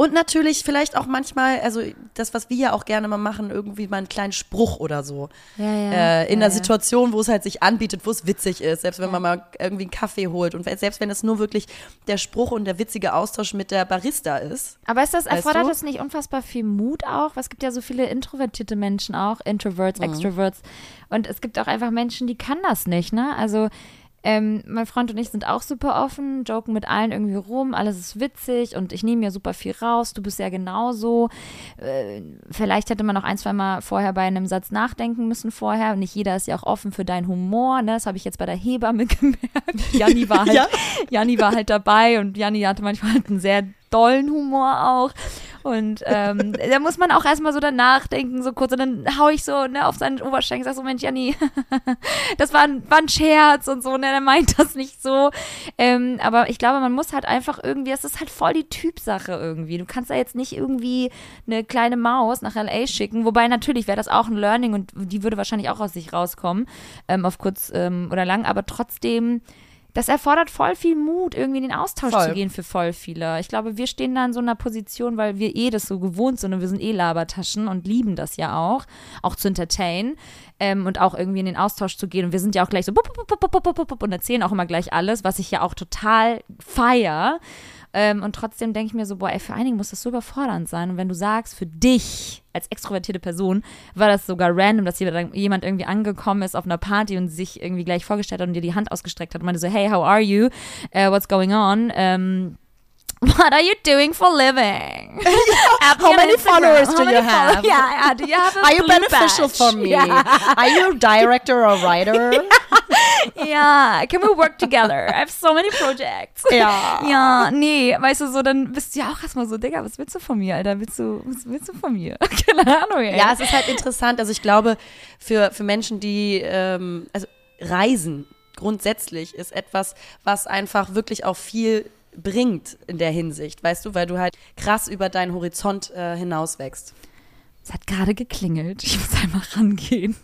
Und natürlich vielleicht auch manchmal, also das, was wir ja auch gerne mal machen, irgendwie mal einen kleinen Spruch oder so. Ja, ja. Äh, in ja, einer Situation, wo es halt sich anbietet, wo es witzig ist, selbst wenn man mal irgendwie einen Kaffee holt und selbst wenn es nur wirklich der Spruch und der witzige Austausch mit der Barista ist. Aber ist das, erfordert das nicht unfassbar viel Mut auch? Es gibt ja so viele introvertierte Menschen auch, Introverts, Mhm. Extroverts. Und es gibt auch einfach Menschen, die kann das nicht, ne? Also ähm, mein Freund und ich sind auch super offen, joken mit allen irgendwie rum, alles ist witzig und ich nehme ja super viel raus, du bist ja genauso. Äh, vielleicht hätte man noch ein, zwei Mal vorher bei einem Satz nachdenken müssen vorher. Nicht jeder ist ja auch offen für deinen Humor, ne? Das habe ich jetzt bei der Hebamme gemerkt. Janni war halt, Ja. Janni war halt dabei und Janni hatte manchmal halt einen sehr dollen Humor auch. Und ähm, da muss man auch erstmal so danach denken, so kurz. Und dann hau ich so ne, auf seinen Oberschenkel, sag so, Mensch, Janni, das war ein, war ein Scherz und so, ne, der meint das nicht so. Ähm, aber ich glaube, man muss halt einfach irgendwie, es ist halt voll die Typsache irgendwie. Du kannst da jetzt nicht irgendwie eine kleine Maus nach L.A. schicken, wobei natürlich wäre das auch ein Learning und die würde wahrscheinlich auch aus sich rauskommen, ähm, auf kurz ähm, oder lang, aber trotzdem das erfordert voll viel Mut, irgendwie in den Austausch Voll. zu gehen für voll viele. Ich glaube, wir stehen da in so einer Position, weil wir eh das so gewohnt sind und wir sind eh Labertaschen und lieben das ja auch, auch zu entertainen ähm, und auch irgendwie in den Austausch zu gehen. Und wir sind ja auch gleich so bup, bup, bup, und erzählen auch immer gleich alles, was ich ja auch total feier. Ähm, und trotzdem denke ich mir so, boah, ey, für einige muss das so überfordernd sein. Und wenn du sagst, für dich als extrovertierte Person war das sogar random, dass jemand irgendwie angekommen ist auf einer Party und sich irgendwie gleich vorgestellt hat und dir die Hand ausgestreckt hat und meinte so, hey, how are you? Uh, what's going on? Ähm, What are you doing for a living? How many followers do you have? Yeah, yeah, do you have Are you beneficial badge? for me? Yeah. Are you a director or writer? Ja, can we work together? I have so many projects. Ja. Ja, nee, weißt du, so, dann bist du ja auch erstmal so, Digga, was willst du von mir, Alter? Willst du, was willst du von mir? Keine Ahnung, ey. Ja, es ist halt interessant. Also ich glaube, für, für Menschen, die, ähm, also Reisen grundsätzlich ist etwas, was einfach wirklich auch viel bringt in der Hinsicht, weißt du, weil du halt krass über deinen Horizont äh, hinaus wächst. Es hat gerade geklingelt. Ich muss einmal rangehen.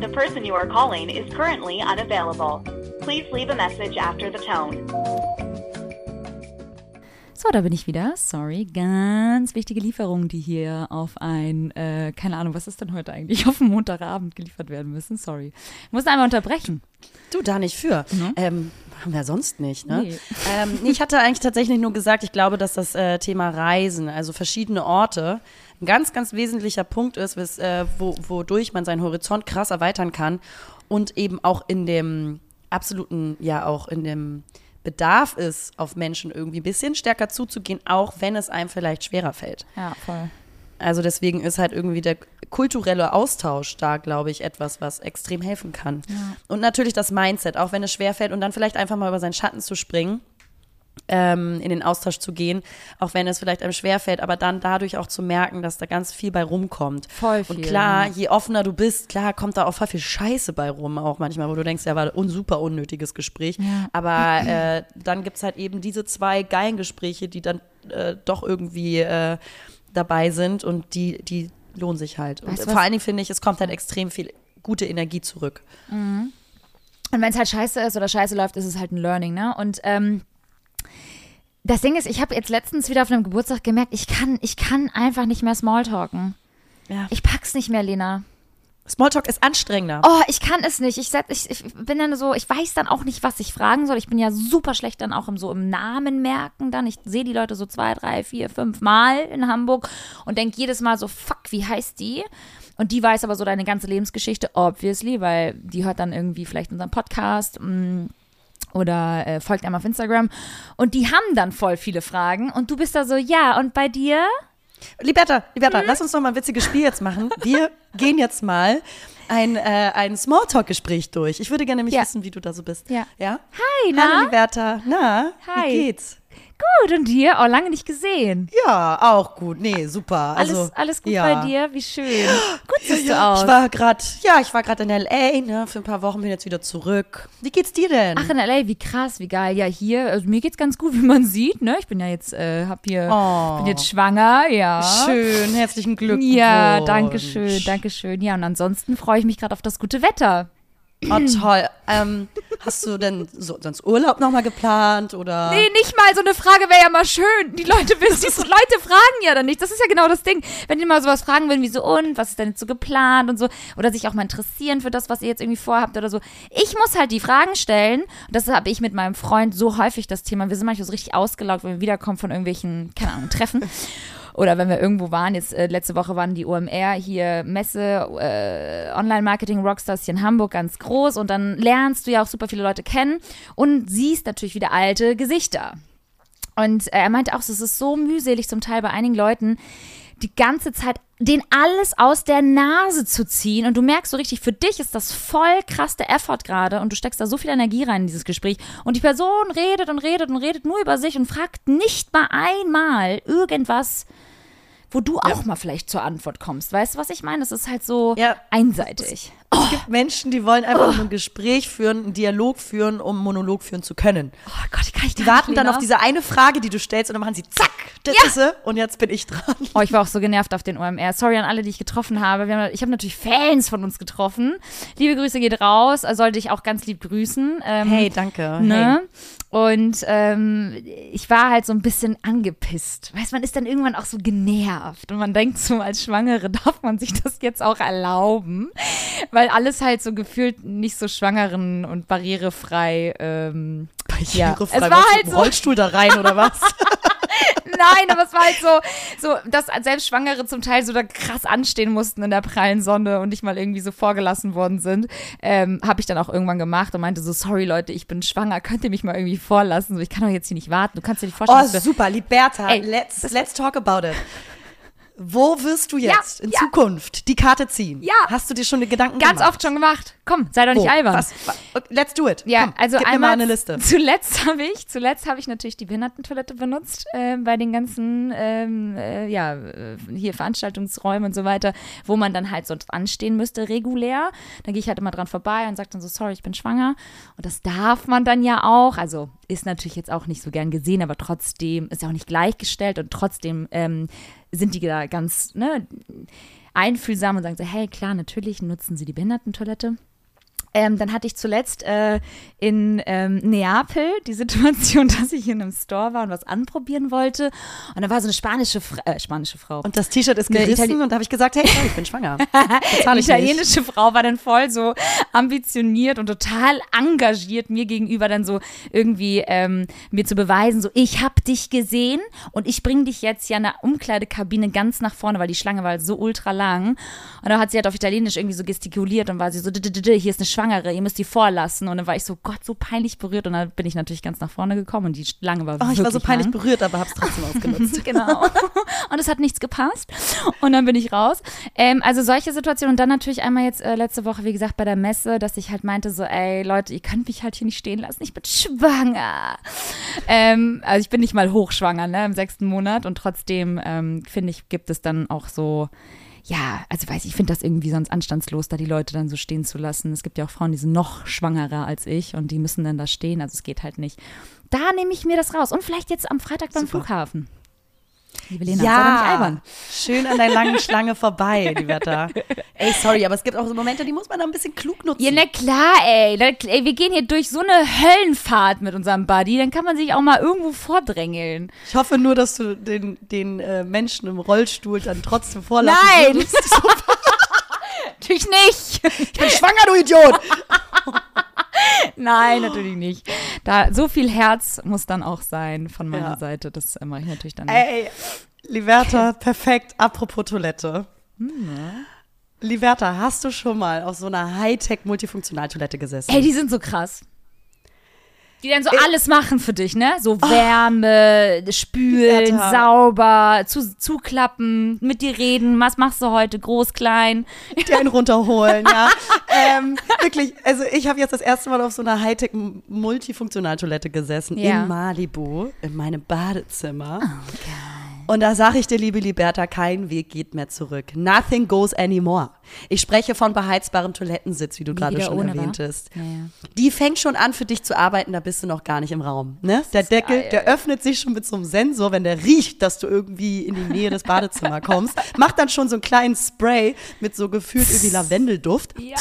The person you are calling is currently unavailable. Please leave a message after the tone. So, da bin ich wieder. Sorry, ganz wichtige Lieferungen, die hier auf ein, äh, keine Ahnung, was ist denn heute eigentlich, auf einen Montagabend geliefert werden müssen. Sorry. Ich muss einmal unterbrechen. Du, da nicht für. Ähm, haben wir sonst nicht, ne? Nee. Ähm, ich hatte eigentlich tatsächlich nur gesagt, ich glaube, dass das äh, Thema Reisen, also verschiedene Orte, ein ganz, ganz wesentlicher Punkt ist, wes, äh, wo, wodurch man seinen Horizont krass erweitern kann und eben auch in dem absoluten, ja auch in dem Bedarf ist, auf Menschen irgendwie ein bisschen stärker zuzugehen, auch wenn es einem vielleicht schwerer fällt. Ja, voll. Also deswegen ist halt irgendwie der kulturelle Austausch da, glaube ich, etwas, was extrem helfen kann. Und natürlich das Mindset, auch wenn es schwerfällt und dann vielleicht einfach mal über seinen Schatten zu springen, ähm, in den Austausch zu gehen, auch wenn es vielleicht einem schwerfällt, aber dann dadurch auch zu merken, dass da ganz viel bei rumkommt. Voll viel, Und klar, je offener du bist, klar kommt da auch voll viel Scheiße bei rum, auch manchmal, wo du denkst, ja, war ein super unnötiges Gespräch. Ja. Aber äh, dann gibt es halt eben diese zwei geilen Gespräche, die dann äh, doch irgendwie äh, dabei sind und die, die lohnen sich halt. Und Weißt vor allen Dingen finde ich, es kommt halt extrem viel gute Energie zurück. Und wenn es halt scheiße ist oder scheiße läuft, ist es halt ein Learning, ne? Und ähm, das Ding ist, ich habe jetzt letztens wieder auf einem Geburtstag gemerkt, ich kann, ich kann einfach nicht mehr Smalltalken. Ja. Ich pack's nicht mehr, Lena. Smalltalk ist anstrengender. Oh, ich kann es nicht. Ich, ich, ich bin dann so, ich weiß dann auch nicht, was ich fragen soll. Ich bin ja super schlecht dann auch im, so im Namen merken dann. Ich sehe die Leute so zwei, drei, vier, fünf Mal in Hamburg und denke jedes Mal so, fuck, wie heißt die? Und die weiß aber so deine ganze Lebensgeschichte, obviously, weil die hört dann irgendwie vielleicht unseren Podcast mm, oder äh, folgt einem auf Instagram. Und die haben dann voll viele Fragen. Und du bist da so, ja, und bei dir? Liberta, Liberta, Mhm. lass uns noch mal ein witziges Spiel jetzt machen. Wir gehen jetzt mal ein, äh, ein Smalltalk-Gespräch durch. Ich würde gerne nämlich Ja. wissen, wie du da so bist. Ja. Ja? Hi, Hallo, na? Liberta. Na, Hi. wie geht's? Gut, und dir? Oh, lange nicht gesehen. Ja, auch gut. Nee, super. Alles, Also, alles gut ja. bei dir? Wie schön. Gut siehst Ja, du aus. ich war gerade, ja, ich war gerade in L.A. Ne, für ein paar Wochen bin jetzt wieder zurück. Wie geht's dir denn? Ach, in L.A., wie krass, wie geil. Ja, hier, also mir geht's ganz gut, wie man sieht, ne? Ich bin ja jetzt, äh, hab hier, Oh. bin jetzt schwanger, ja. Schön, herzlichen Glückwunsch. Ja, danke schön, danke schön. Ja, und ansonsten freue ich mich gerade auf das gute Wetter. Oh, toll. Ähm, hast du denn so, sonst Urlaub nochmal geplant oder? Nee, nicht mal. So eine Frage wäre ja mal schön. Die Leute wissen, die Leute fragen ja dann nicht. Das ist ja genau das Ding. Wenn die mal sowas fragen würden, wie so, und, was ist denn jetzt so geplant und so, oder sich auch mal interessieren für das, was ihr jetzt irgendwie vorhabt oder so. Ich muss halt die Fragen stellen. Und das habe ich mit meinem Freund so häufig das Thema. Wir sind manchmal so richtig ausgelaugt, wenn wir wiederkommen von irgendwelchen, keine Ahnung, Treffen. Oder wenn wir irgendwo waren, jetzt äh, letzte Woche waren die OMR hier Messe, äh, Online-Marketing Rockstars hier in Hamburg ganz groß und dann lernst du ja auch super viele Leute kennen und siehst natürlich wieder alte Gesichter. Und äh, er meinte auch, es ist so mühselig zum Teil bei einigen Leuten, die ganze Zeit den alles aus der Nase zu ziehen. Und du merkst so richtig, für dich ist das voll krass der Effort gerade und du steckst da so viel Energie rein in dieses Gespräch. Und die Person redet und redet und redet nur über sich und fragt nicht mal einmal irgendwas, wo du auch mal vielleicht zur Antwort kommst. Weißt du, was ich meine? Es ist halt so Ja. einseitig. Es gibt Menschen, die wollen einfach nur ein Gespräch führen, einen Dialog führen, um einen Monolog führen zu können. Oh Gott, kann ich Die warten dann auf diese eine Frage, die du stellst, und dann machen sie zack, das ist sie, und jetzt bin ich dran. Oh, ich war auch so genervt auf den OMR. Sorry an alle, die ich getroffen habe. Haben, ich habe natürlich Fans von uns getroffen. Liebe Grüße geht raus. Sollte ich auch ganz lieb grüßen. Ähm, Hey, danke. Ne? Und ähm, ich war halt so ein bisschen angepisst. Weißt man ist dann irgendwann auch so genervt. Und man denkt so, als Schwangere darf man sich das jetzt auch erlauben. Weil alles halt so gefühlt nicht so schwangeren und barrierefrei. Ähm, ja, es war halt so. Rollstuhl da rein, oder was? Nein, aber es war halt so, so, dass selbst Schwangere zum Teil so da krass anstehen mussten in der prallen Sonne und nicht mal irgendwie so vorgelassen worden sind. Ähm, Habe ich dann auch irgendwann gemacht und meinte so, sorry Leute, ich bin schwanger, könnt ihr mich mal irgendwie vorlassen? So, ich kann doch jetzt hier nicht warten. Du kannst dir nicht vorstellen, Oh, super, Liberta, Ey, let's, let's talk about it. Wo wirst du Ja, jetzt in ja. Zukunft die Karte ziehen? Ja. Hast du dir schon Gedanken ganz gemacht? oft schon gemacht. Komm, sei doch nicht Wo? albern. Was, wa- let's do it. Ja, Komm, also einmal mal eine Liste. Zuletzt habe ich, zuletzt habe ich natürlich die Behindertentoilette benutzt äh, bei den ganzen, ähm, äh, ja, äh, hier Veranstaltungsräumen und so weiter, wo man dann halt sonst anstehen müsste regulär. Da gehe ich halt immer dran vorbei und sage dann so, sorry, ich bin schwanger. Und das darf man dann ja auch. Also ist natürlich jetzt auch nicht so gern gesehen, aber trotzdem ist ja auch nicht gleichgestellt und trotzdem ähm, sind die da ganz ne, einfühlsam und sagen so, hey, klar, natürlich nutzen sie die Behindertentoilette. Ähm, dann hatte ich zuletzt äh, in ähm, Neapel die Situation, dass ich in einem Store war und was anprobieren wollte. Und da war so eine spanische, Fra äh, spanische Frau. Und das T-Shirt ist gerissen Itali- und da habe ich gesagt, hey, ich bin schwanger. Die ich nicht. italienische Frau war dann voll so ambitioniert und total engagiert mir gegenüber dann so irgendwie ähm, mir zu beweisen, so ich hab dich gesehen und ich bring dich jetzt ja in der Umkleidekabine ganz nach vorne, weil die Schlange war halt so ultra lang. Und dann hat sie halt auf Italienisch irgendwie so gestikuliert und war sie so, "D- d- d- hier ist eine Schwangere, ihr müsst die vorlassen. Und dann war ich so, Gott, so peinlich berührt. Und dann bin ich natürlich ganz nach vorne gekommen und die Schlange war Oh, wirklich ich war so peinlich lang. berührt, aber habe es trotzdem ausgenutzt. genau. Und es hat nichts gepasst. Und dann bin ich raus. Ähm, also solche Situationen. Und dann natürlich einmal jetzt äh, letzte Woche, wie gesagt, bei der Messe, dass ich halt meinte, so, ey, Leute, ihr könnt mich halt hier nicht stehen lassen. Ich bin schwanger. Ähm, also ich bin nicht mal hochschwanger, ne, im sechsten Monat. Und trotzdem, ähm, finde ich, gibt es dann auch so, ja, also weiß ich, ich finde das irgendwie sonst anstandslos, da die Leute dann so stehen zu lassen. Es gibt ja auch Frauen, die sind noch schwangerer als ich und die müssen dann da stehen. Also es geht halt nicht. Da nehme ich mir das raus. Und vielleicht jetzt am Freitag beim Super. Flughafen. Liebe Lena, sei doch nicht albern. schön an der langen Schlange vorbei, die Wetter. Ey, sorry, aber es gibt auch so Momente, die muss man da ein bisschen klug nutzen. Ja, na klar, ey. Na, ey. Wir gehen hier durch so eine Höllenfahrt mit unserem Buddy. Dann kann man sich auch mal irgendwo vordrängeln. Ich hoffe nur, dass du den, den äh, Menschen im Rollstuhl dann trotzdem vorlassen Nein. würdest. Natürlich nicht. Ich bin schwanger, du Idiot! Nein, natürlich nicht. Da, so viel Herz muss dann auch sein von meiner Ja. Seite. Das äh, mache ich natürlich dann nicht. Ey, Liberta, perfekt. Apropos Toilette. Liberta, hast du schon mal auf so einer Hightech-Multifunktionaltoilette gesessen? Ey, die sind so krass. Die dann so alles machen für dich, ne? So Wärme, spülen, Bertha. sauber, zu, zuklappen, mit dir reden. Was machst du heute? Groß, klein? einen runterholen, ja. ähm, wirklich, also ich habe jetzt das erste Mal auf so einer Hightech-Multifunktionaltoilette gesessen Ja. in Malibu, in meinem Badezimmer. Oh, Und da sage ich dir, liebe Liberta, kein Weg geht mehr zurück. Nothing goes anymore. Ich spreche von beheizbarem Toilettensitz, wie du gerade schon ohne, erwähntest. Ja, ja. Die fängt schon an, für dich zu arbeiten, da bist du noch gar nicht im Raum. Ne? Der Deckel, geil. der öffnet sich schon mit so einem Sensor, wenn der riecht, dass du irgendwie in die Nähe des Badezimmers kommst. Macht dann schon so einen kleinen Spray mit so gefühlt irgendwie Lavendelduft. Ja.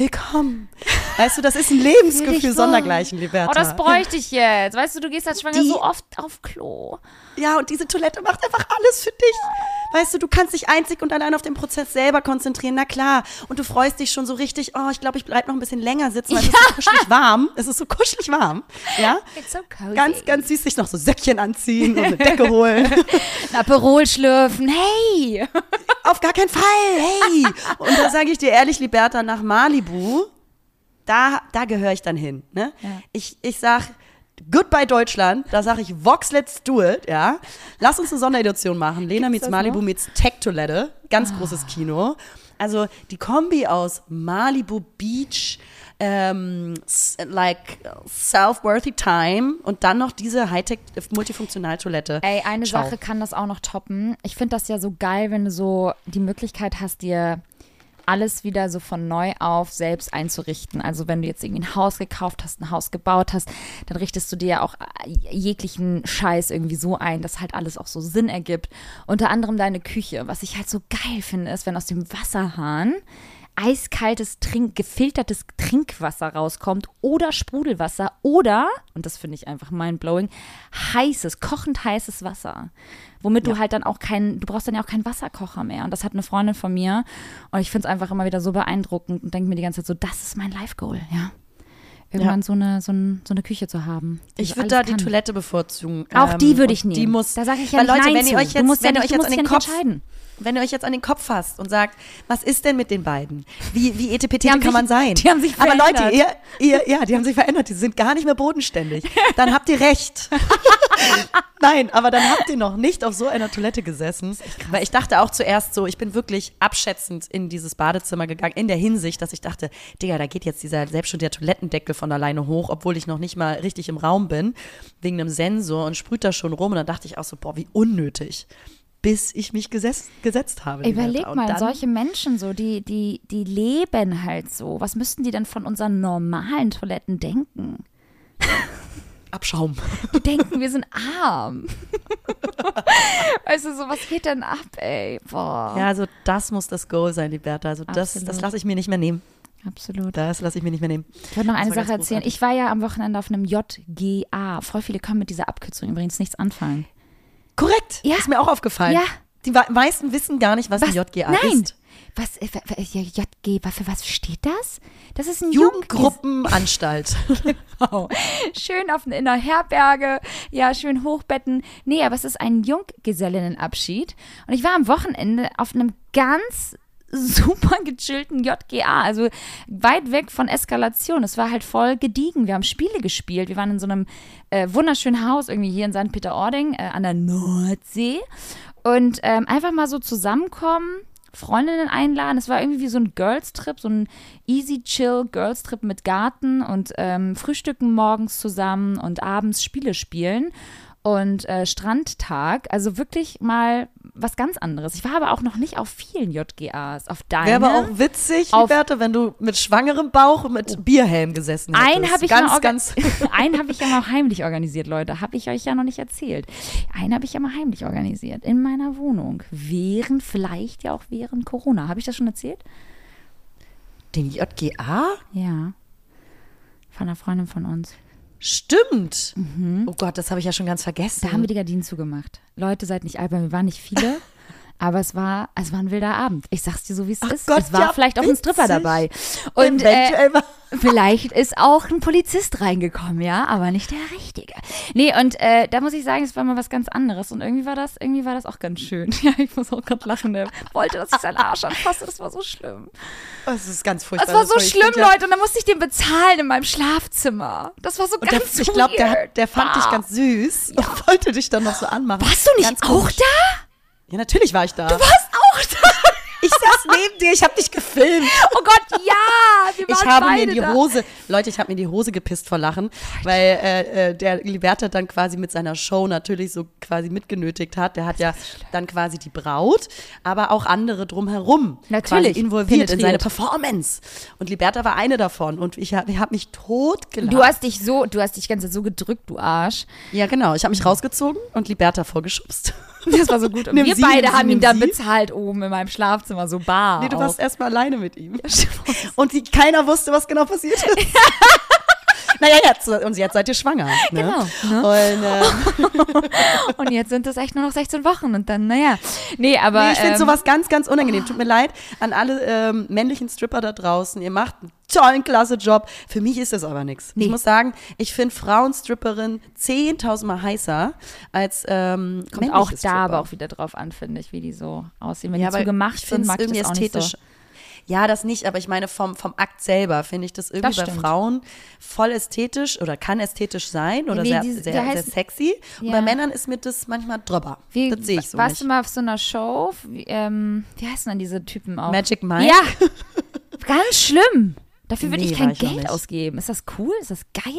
Willkommen. Weißt du, das ist ein Fühl Lebensgefühl sondergleichen. Liberta. Oh, das bräuchte ich jetzt. Weißt du, du gehst als Schwanger Die- so oft auf Klo. Ja, und diese Toilette macht einfach alles für dich. Weißt du, du kannst dich einzig und allein auf den Prozess selber konzentrieren, na klar. Und du freust dich schon so richtig, oh, ich glaube, ich bleibe noch ein bisschen länger sitzen, weil es ist so kuschelig warm. Es ist so kuschelig warm. Ja? It's so cozy. Ganz, ganz süß sich noch so Söckchen anziehen und eine Decke holen. Ein Aperol schlürfen. Hey! Auf gar keinen Fall, hey. Und da sage ich dir ehrlich, Liberta, nach Malibu, da, da gehöre ich dann hin. Ne? Ja. Ich, ich sag, goodbye Deutschland, da sage ich, Vox, let's do it, ja. Lass uns eine Sonderedition machen. Lena meets das Malibu noch? meets Tech-Toilette, ganz großes Kino. Also die Kombi aus Malibu Beach, ähm, like self-worthy time und dann noch diese Hightech-Multifunktional-Toilette. Ey, eine Ciao. Sache kann das auch noch toppen. Ich finde das ja so geil, wenn du so die Möglichkeit hast, dir alles wieder so von neu auf selbst einzurichten. Also wenn du jetzt irgendwie ein Haus gekauft hast, ein Haus gebaut hast, dann richtest du dir ja auch äh, jeglichen Scheiß irgendwie so ein, dass halt alles auch so Sinn ergibt. Unter anderem deine Küche. Was ich halt so geil finde, ist, wenn aus dem Wasserhahn eiskaltes, Trink, gefiltertes Trinkwasser rauskommt oder Sprudelwasser oder, und das finde ich einfach mindblowing, heißes, kochend heißes Wasser. Womit du halt dann auch kein, du brauchst dann ja auch keinen Wasserkocher mehr. Und das hat eine Freundin von mir. Und ich finde es einfach immer wieder so beeindruckend und denke mir die ganze Zeit so, das ist mein Life-Goal, ja. Irgendwann so, eine, so, ein, so eine Küche zu haben. Ich würde da die kann. Toilette bevorzugen. Auch die Ähm, würde ich nehmen. Die muss, da sage ich ja weil Leute, nein wenn ihr euch du jetzt, musst ja wenn ihr euch jetzt an ja den Kopf, entscheiden. Wenn ihr euch jetzt an den Kopf fasst und sagt, was ist denn mit den beiden? Wie, wie haben kann sich- man sein? die haben sich Aber Leute, verändert. ihr, ihr, ja, die haben sich verändert. Die sind gar nicht mehr bodenständig. Dann habt ihr recht. Nein, aber dann habt ihr noch nicht auf so einer Toilette gesessen. Weil ich dachte auch zuerst so, ich bin wirklich abschätzend in dieses Badezimmer gegangen, in der Hinsicht, dass ich dachte, Digga, da geht jetzt dieser, selbst schon der Toilettendeckel von alleine hoch, obwohl ich noch nicht mal richtig im Raum bin, wegen einem Sensor und sprüht da schon rum. Und dann dachte ich auch so, boah, wie unnötig. Bis ich mich gesetzt, gesetzt habe. Überleg. Und mal, solche Menschen so, die, die, die leben halt so. Was müssten die denn von unseren normalen Toiletten denken? Abschaum. Die denken, wir sind arm. weißt du, so, was geht denn ab, ey? Boah. Ja, also das muss das Goal sein, Liberta. Also das, Absolut. das lasse ich mir nicht mehr nehmen. Absolut. Das lasse ich mir nicht mehr nehmen. Ich wollte noch eine Das Sache erzählen. Ich war ja am Wochenende auf einem JGA. Voll viele können mit dieser Abkürzung übrigens nichts anfangen. Korrekt. Ja. Ist mir auch aufgefallen. Ja. Die meisten wissen gar nicht, was, ein JGA Nein. ist. Was, äh, ja, JG, für was steht das? Das ist ein Jugendgruppen. Jugendgruppenanstalt. Genau. Schön auf, in einer Herberge, ja, schön hochbetten. Nee, aber es ist ein Junggesellinnenabschied. Und ich war am Wochenende auf einem ganz super gechillten JGA, also weit weg von Eskalation. Es war halt voll gediegen. Wir haben Spiele gespielt. Wir waren in so einem äh, wunderschönen Haus irgendwie hier in St. Peter-Ording äh, an der Nordsee und ähm, einfach mal so zusammenkommen. Freundinnen einladen. Es war irgendwie wie so ein Girls-Trip, so ein easy chill Girls-Trip mit Garten und ähm, frühstücken morgens zusammen und abends Spiele spielen und äh, Strandtag. Also wirklich mal was ganz anderes. Ich war aber auch noch nicht auf vielen JGAs. Auf deinem. Wäre aber auch witzig, Liberta, wenn du mit schwangerem Bauch mit Bierhelm gesessen hättest. Einen habe ich, ganz, mal orga- ganz. einen hab ich ja mal heimlich organisiert, Leute. Habe ich euch ja noch nicht erzählt. Einen habe ich ja mal heimlich organisiert in meiner Wohnung. Während, vielleicht ja auch während Corona. Habe ich das schon erzählt? Den JGA? Ja. Von einer Freundin von uns. Stimmt. Oh Gott, das habe ich ja schon ganz vergessen. Mhm. Da haben wir die Gardinen zugemacht. Leute, seid nicht albern, wir waren nicht viele. Aber es war, es war ein wilder Abend. Ich sag's dir so, wie es ist. Gott, es war ja, vielleicht auch ein Stripper dabei. Und äh, Eventuell war- vielleicht ist auch ein Polizist reingekommen, ja, aber nicht der richtige. Nee, und äh, da muss ich sagen, es war mal was ganz anderes. Und irgendwie war das, irgendwie war das auch ganz schön. Ja, ich muss auch gerade lachen. Der wollte, dass ich seinen Arsch anfasse. Das war so schlimm. Das ist ganz furchtbar. Das war so das schlimm, ja- Leute. Und dann musste ich den bezahlen in meinem Schlafzimmer. Das war so Und der, ganz ich glaube, der, der fand dich Ah. ganz süß und wollte dich dann noch so anmachen. Warst du nicht Ganz auch komisch. da? Ja, natürlich war ich da. Du warst auch da. ich saß neben dir, ich habe dich gefilmt. Oh Gott, ja. Wir Ich waren habe mir beide in die da. Leute, ich habe mir in die Hose gepisst vor Lachen, weil äh, äh, der Liberta dann quasi mit seiner Show natürlich so quasi mitgenötigt hat. Der hat ja dann quasi die Braut, aber auch andere drumherum Natürlich, quasi involviert in penetriert. seine Performance. Und Liberta war eine davon und ich habe hab mich tot gelacht. Du hast dich so, du hast dich ganz so gedrückt, du Arsch. ja, genau. Ich habe mich rausgezogen und Liberta vorgeschubst. Das war so gut. Und Nimm wir sie, beide sie, haben ihn dann sie. bezahlt oben in meinem Schlafzimmer, so bar. Nee, du auch. warst erstmal alleine mit ihm. Und die, keiner wusste, was genau passiert ist. naja, jetzt, und jetzt seid ihr schwanger. Ne? Genau, Und, ähm, Und jetzt sind es echt nur noch 16 Wochen und dann, naja. Nee, aber. nee, ich finde ähm, sowas ganz, ganz unangenehm. Tut mir leid an alle ähm, männlichen Stripper da draußen. Ihr macht einen tollen, klasse Job. Für mich ist das aber nichts. Nee. Ich muss sagen, ich finde Frauenstripperinnen 10.000 Mal heißer als ähm, Kommt auch da Stripper. aber auch wieder drauf an, finde ich, wie die so aussehen. Wenn ja, die zu gemacht sind, mag ich das auch nicht ästhetisch. so. Ja, das nicht, aber ich meine vom, vom Akt selber finde ich das irgendwie Das bei. Frauen voll ästhetisch oder kann ästhetisch sein oder Wie sehr, die- sehr, wie sehr heißt- sexy. Und Ja. bei Männern ist mir das manchmal drüber. Wie, das sehe ich so warst nicht. du mal auf so einer Show? Wie, ähm, wie heißen denn diese Typen auch? Magic Mike? Ja, ganz schlimm. Dafür würde Nee, ich kein ich Geld ausgeben. Ist das cool? Ist das geil?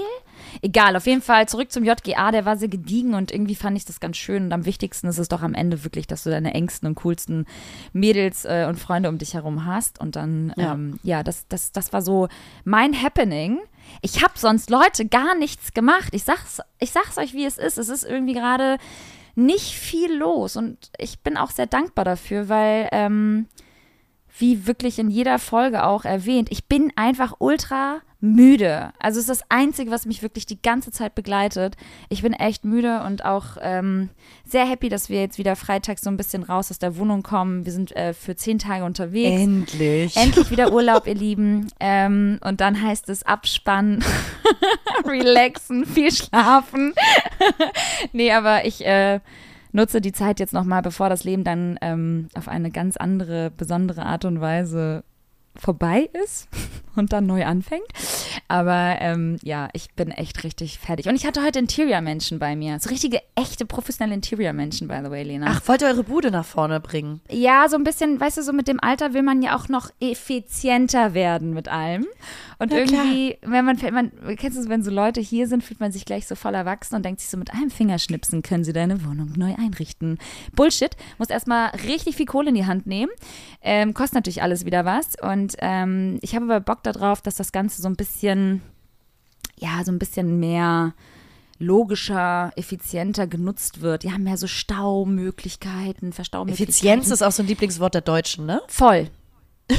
Egal, auf jeden Fall zurück zum JGA. Der war sehr gediegen und irgendwie fand ich das ganz schön. Und am wichtigsten ist es doch am Ende wirklich, dass du deine engsten und coolsten Mädels äh, und Freunde um dich herum hast. Und dann, Ja. ähm, ja, das, das, das war so mein Happening. Ich habe sonst Leute gar nichts gemacht. Ich sag's, ich sag's euch, wie es ist. Es ist irgendwie gerade nicht viel los. Und ich bin auch sehr dankbar dafür, weil ähm, wie wirklich in jeder Folge auch erwähnt, ich bin einfach ultra müde. Also es ist das Einzige, was mich wirklich die ganze Zeit begleitet. Ich bin echt müde und auch ähm, sehr happy, dass wir jetzt wieder freitags so ein bisschen raus aus der Wohnung kommen. Wir sind äh, für zehn Tage unterwegs. Endlich. Endlich wieder Urlaub, ihr Lieben. Ähm, und dann heißt es abspannen, relaxen, viel schlafen. nee, aber ich äh, nutze die Zeit jetzt nochmal, bevor das Leben dann ähm, auf eine ganz andere, besondere Art und Weise vorbei ist und dann neu anfängt. Aber ähm, ja, ich bin echt richtig fertig. Und ich hatte heute Interior-Menschen bei mir. So richtige, echte, professionelle Interior-Menschen, by the way, Lena. Ach, wollt ihr eure Bude nach vorne bringen? Ja, so ein bisschen, weißt du, so mit dem Alter will man ja auch noch effizienter werden mit allem. Und Na irgendwie, wenn man, man, kennst du es, wenn so Leute hier sind, fühlt man sich gleich so voll erwachsen und denkt sich so, mit einem Fingerschnipsen können sie deine Wohnung neu einrichten. Bullshit. Muss erstmal richtig viel Kohle in die Hand nehmen. Ähm, kostet natürlich alles wieder was. Und ähm, ich habe aber Bock darauf, dass das Ganze so ein bisschen, ja, so ein bisschen mehr logischer, effizienter genutzt wird. Die haben mehr so Staumöglichkeiten, Verstaumöglichkeiten. Effizienz ist auch so ein Lieblingswort der Deutschen, ne? Voll.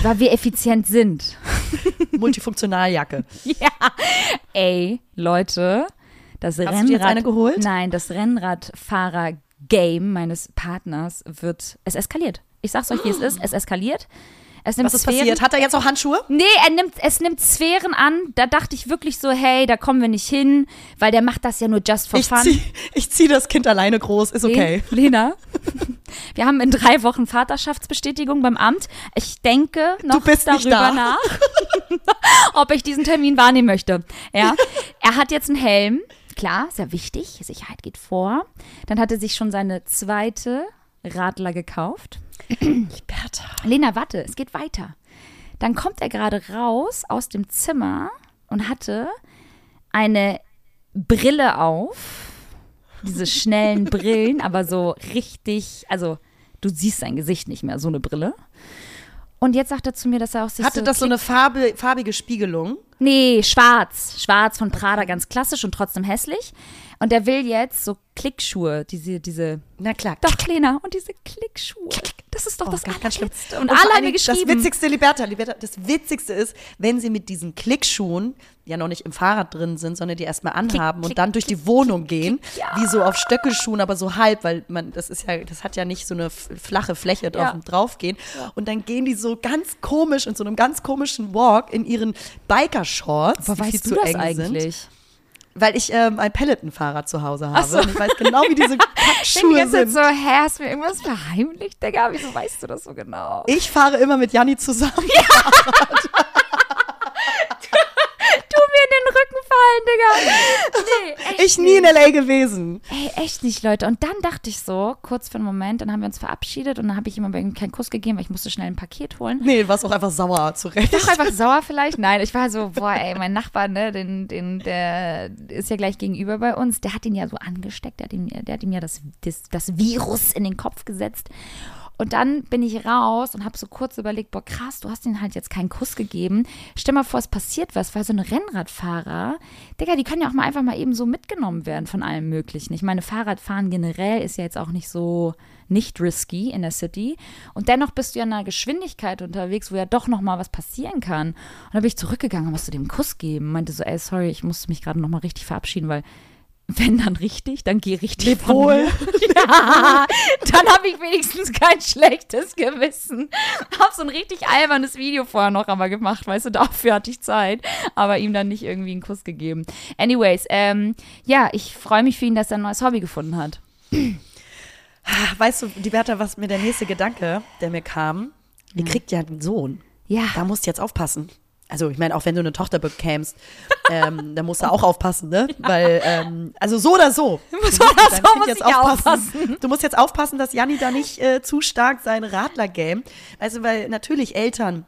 Weil wir effizient sind. Multifunktionaljacke. ja. Ey, Leute, das Hast du Rennrad. dir jetzt eine geholt? Nein, das Rennradfahrer-Game meines Partners wird. Es eskaliert. Ich sag's euch, wie es ist. Es eskaliert. Es nimmt Was ist Sphären- passiert? Hat er jetzt auch Handschuhe? Nee, er nimmt, es nimmt Sphären an. Da dachte ich wirklich so, hey, da kommen wir nicht hin, weil der macht das ja nur just for Ich fun. zieh, ich zieh das Kind alleine groß, ist okay. Le- Lena, wir haben in drei Wochen Vaterschaftsbestätigung beim Amt. Ich denke noch darüber da. nach, ob ich diesen Termin wahrnehmen möchte. Ja, er hat jetzt einen Helm. Klar, sehr wichtig. Sicherheit geht vor. Dann hat er sich schon seine zweite Radler gekauft. Bertha. Lena, warte, es geht weiter. Dann kommt er gerade raus aus dem Zimmer und hatte eine Brille auf. Diese schnellen Brillen, aber so richtig, also du siehst sein Gesicht nicht mehr, so eine Brille. Und jetzt sagt er zu mir, dass er auch sich Hatte so das so eine Farbe, farbige Spiegelung? Nee, schwarz. Schwarz von Prada, ganz klassisch und trotzdem hässlich. Und der will jetzt so Klickschuhe, diese, diese, Na klar. doch Lena, und diese Klickschuhe. Das ist doch Oh, das ganz, ganz schlimm. Und, vor alle haben mir geschrieben. Das Witzigste, Liberta, Liberta, das Witzigste ist, wenn sie mit diesen Klickschuhen ja noch nicht im Fahrrad drin sind, sondern die erstmal anhaben klick, und dann durch die Wohnung gehen, ja. wie so auf Stöckelschuhen, aber so halb, weil man, das ist ja, das hat ja nicht so eine flache Fläche drauf, Ja. draufgehen. Und dann gehen die so ganz komisch in so einem ganz komischen Walk in ihren Biker-Shorts, die viel zu das eng eigentlich? sind. Weil ich ähm, ein Peloton-Fahrrad zu Hause habe. so. Und ich weiß genau, wie diese Ich Kackschuhe Zeit sind. so, hä, hast du mir irgendwas verheimlicht, Digga? Wieso weißt du das so genau? Ich fahre immer mit Janni zusammen. Tu mir in den Rücken fallen, Digga. Nee, echt Ich nie in L.A. gewesen. Ey, echt nicht, Leute. Und dann dachte ich so, kurz für einen Moment, dann haben wir uns verabschiedet und dann habe ich irgendwie keinen Kuss gegeben, weil ich musste schnell ein Paket holen. Nee, du warst auch einfach sauer, zu Recht. Ich war einfach sauer vielleicht. Nein, ich war so, boah, ey, mein Nachbar, ne, den, den, der ist ja gleich gegenüber bei uns, der hat ihn ja so angesteckt, der hat ihm, der hat ihm ja das, das, das Virus in den Kopf gesetzt. Und dann bin ich raus und habe so kurz überlegt, boah, krass, du hast ihm halt jetzt keinen Kuss gegeben. Stell mal vor, es passiert was, weil so ein Rennradfahrer, Digga, die können ja auch mal einfach mal eben so mitgenommen werden von allem Möglichen. Ich meine, Fahrradfahren generell ist ja jetzt auch nicht so nicht risky in der City. Und dennoch bist du ja in einer Geschwindigkeit unterwegs, wo ja doch noch mal was passieren kann. Und dann bin ich zurückgegangen und musste dem Kuss geben. Meinte so, ey, sorry, ich musste mich gerade noch mal richtig verabschieden, weil wenn dann richtig, dann geh richtig Leb wohl. Ja, dann habe ich wenigstens kein schlechtes Gewissen. Hab so ein richtig albernes Video vorher noch aber gemacht, weißt du, dafür hatte ich Zeit, aber ihm dann nicht irgendwie einen Kuss gegeben. Anyways, ähm, ja, ich freue mich für ihn, dass er ein neues Hobby gefunden hat. Weißt du, Liberta, was mir der nächste Gedanke, der mir kam? Ihr kriegt ja einen Sohn. Ja. Da musst du jetzt aufpassen. Also ich meine, auch wenn du eine Tochter bekämst, ähm, da musst du auch aufpassen, ne? Weil, ähm, also so oder so. Du musst oder so muss jetzt ich aufpassen. Du musst jetzt aufpassen, dass Janni da nicht äh, zu stark sein Radler-Game. Also, weil natürlich Eltern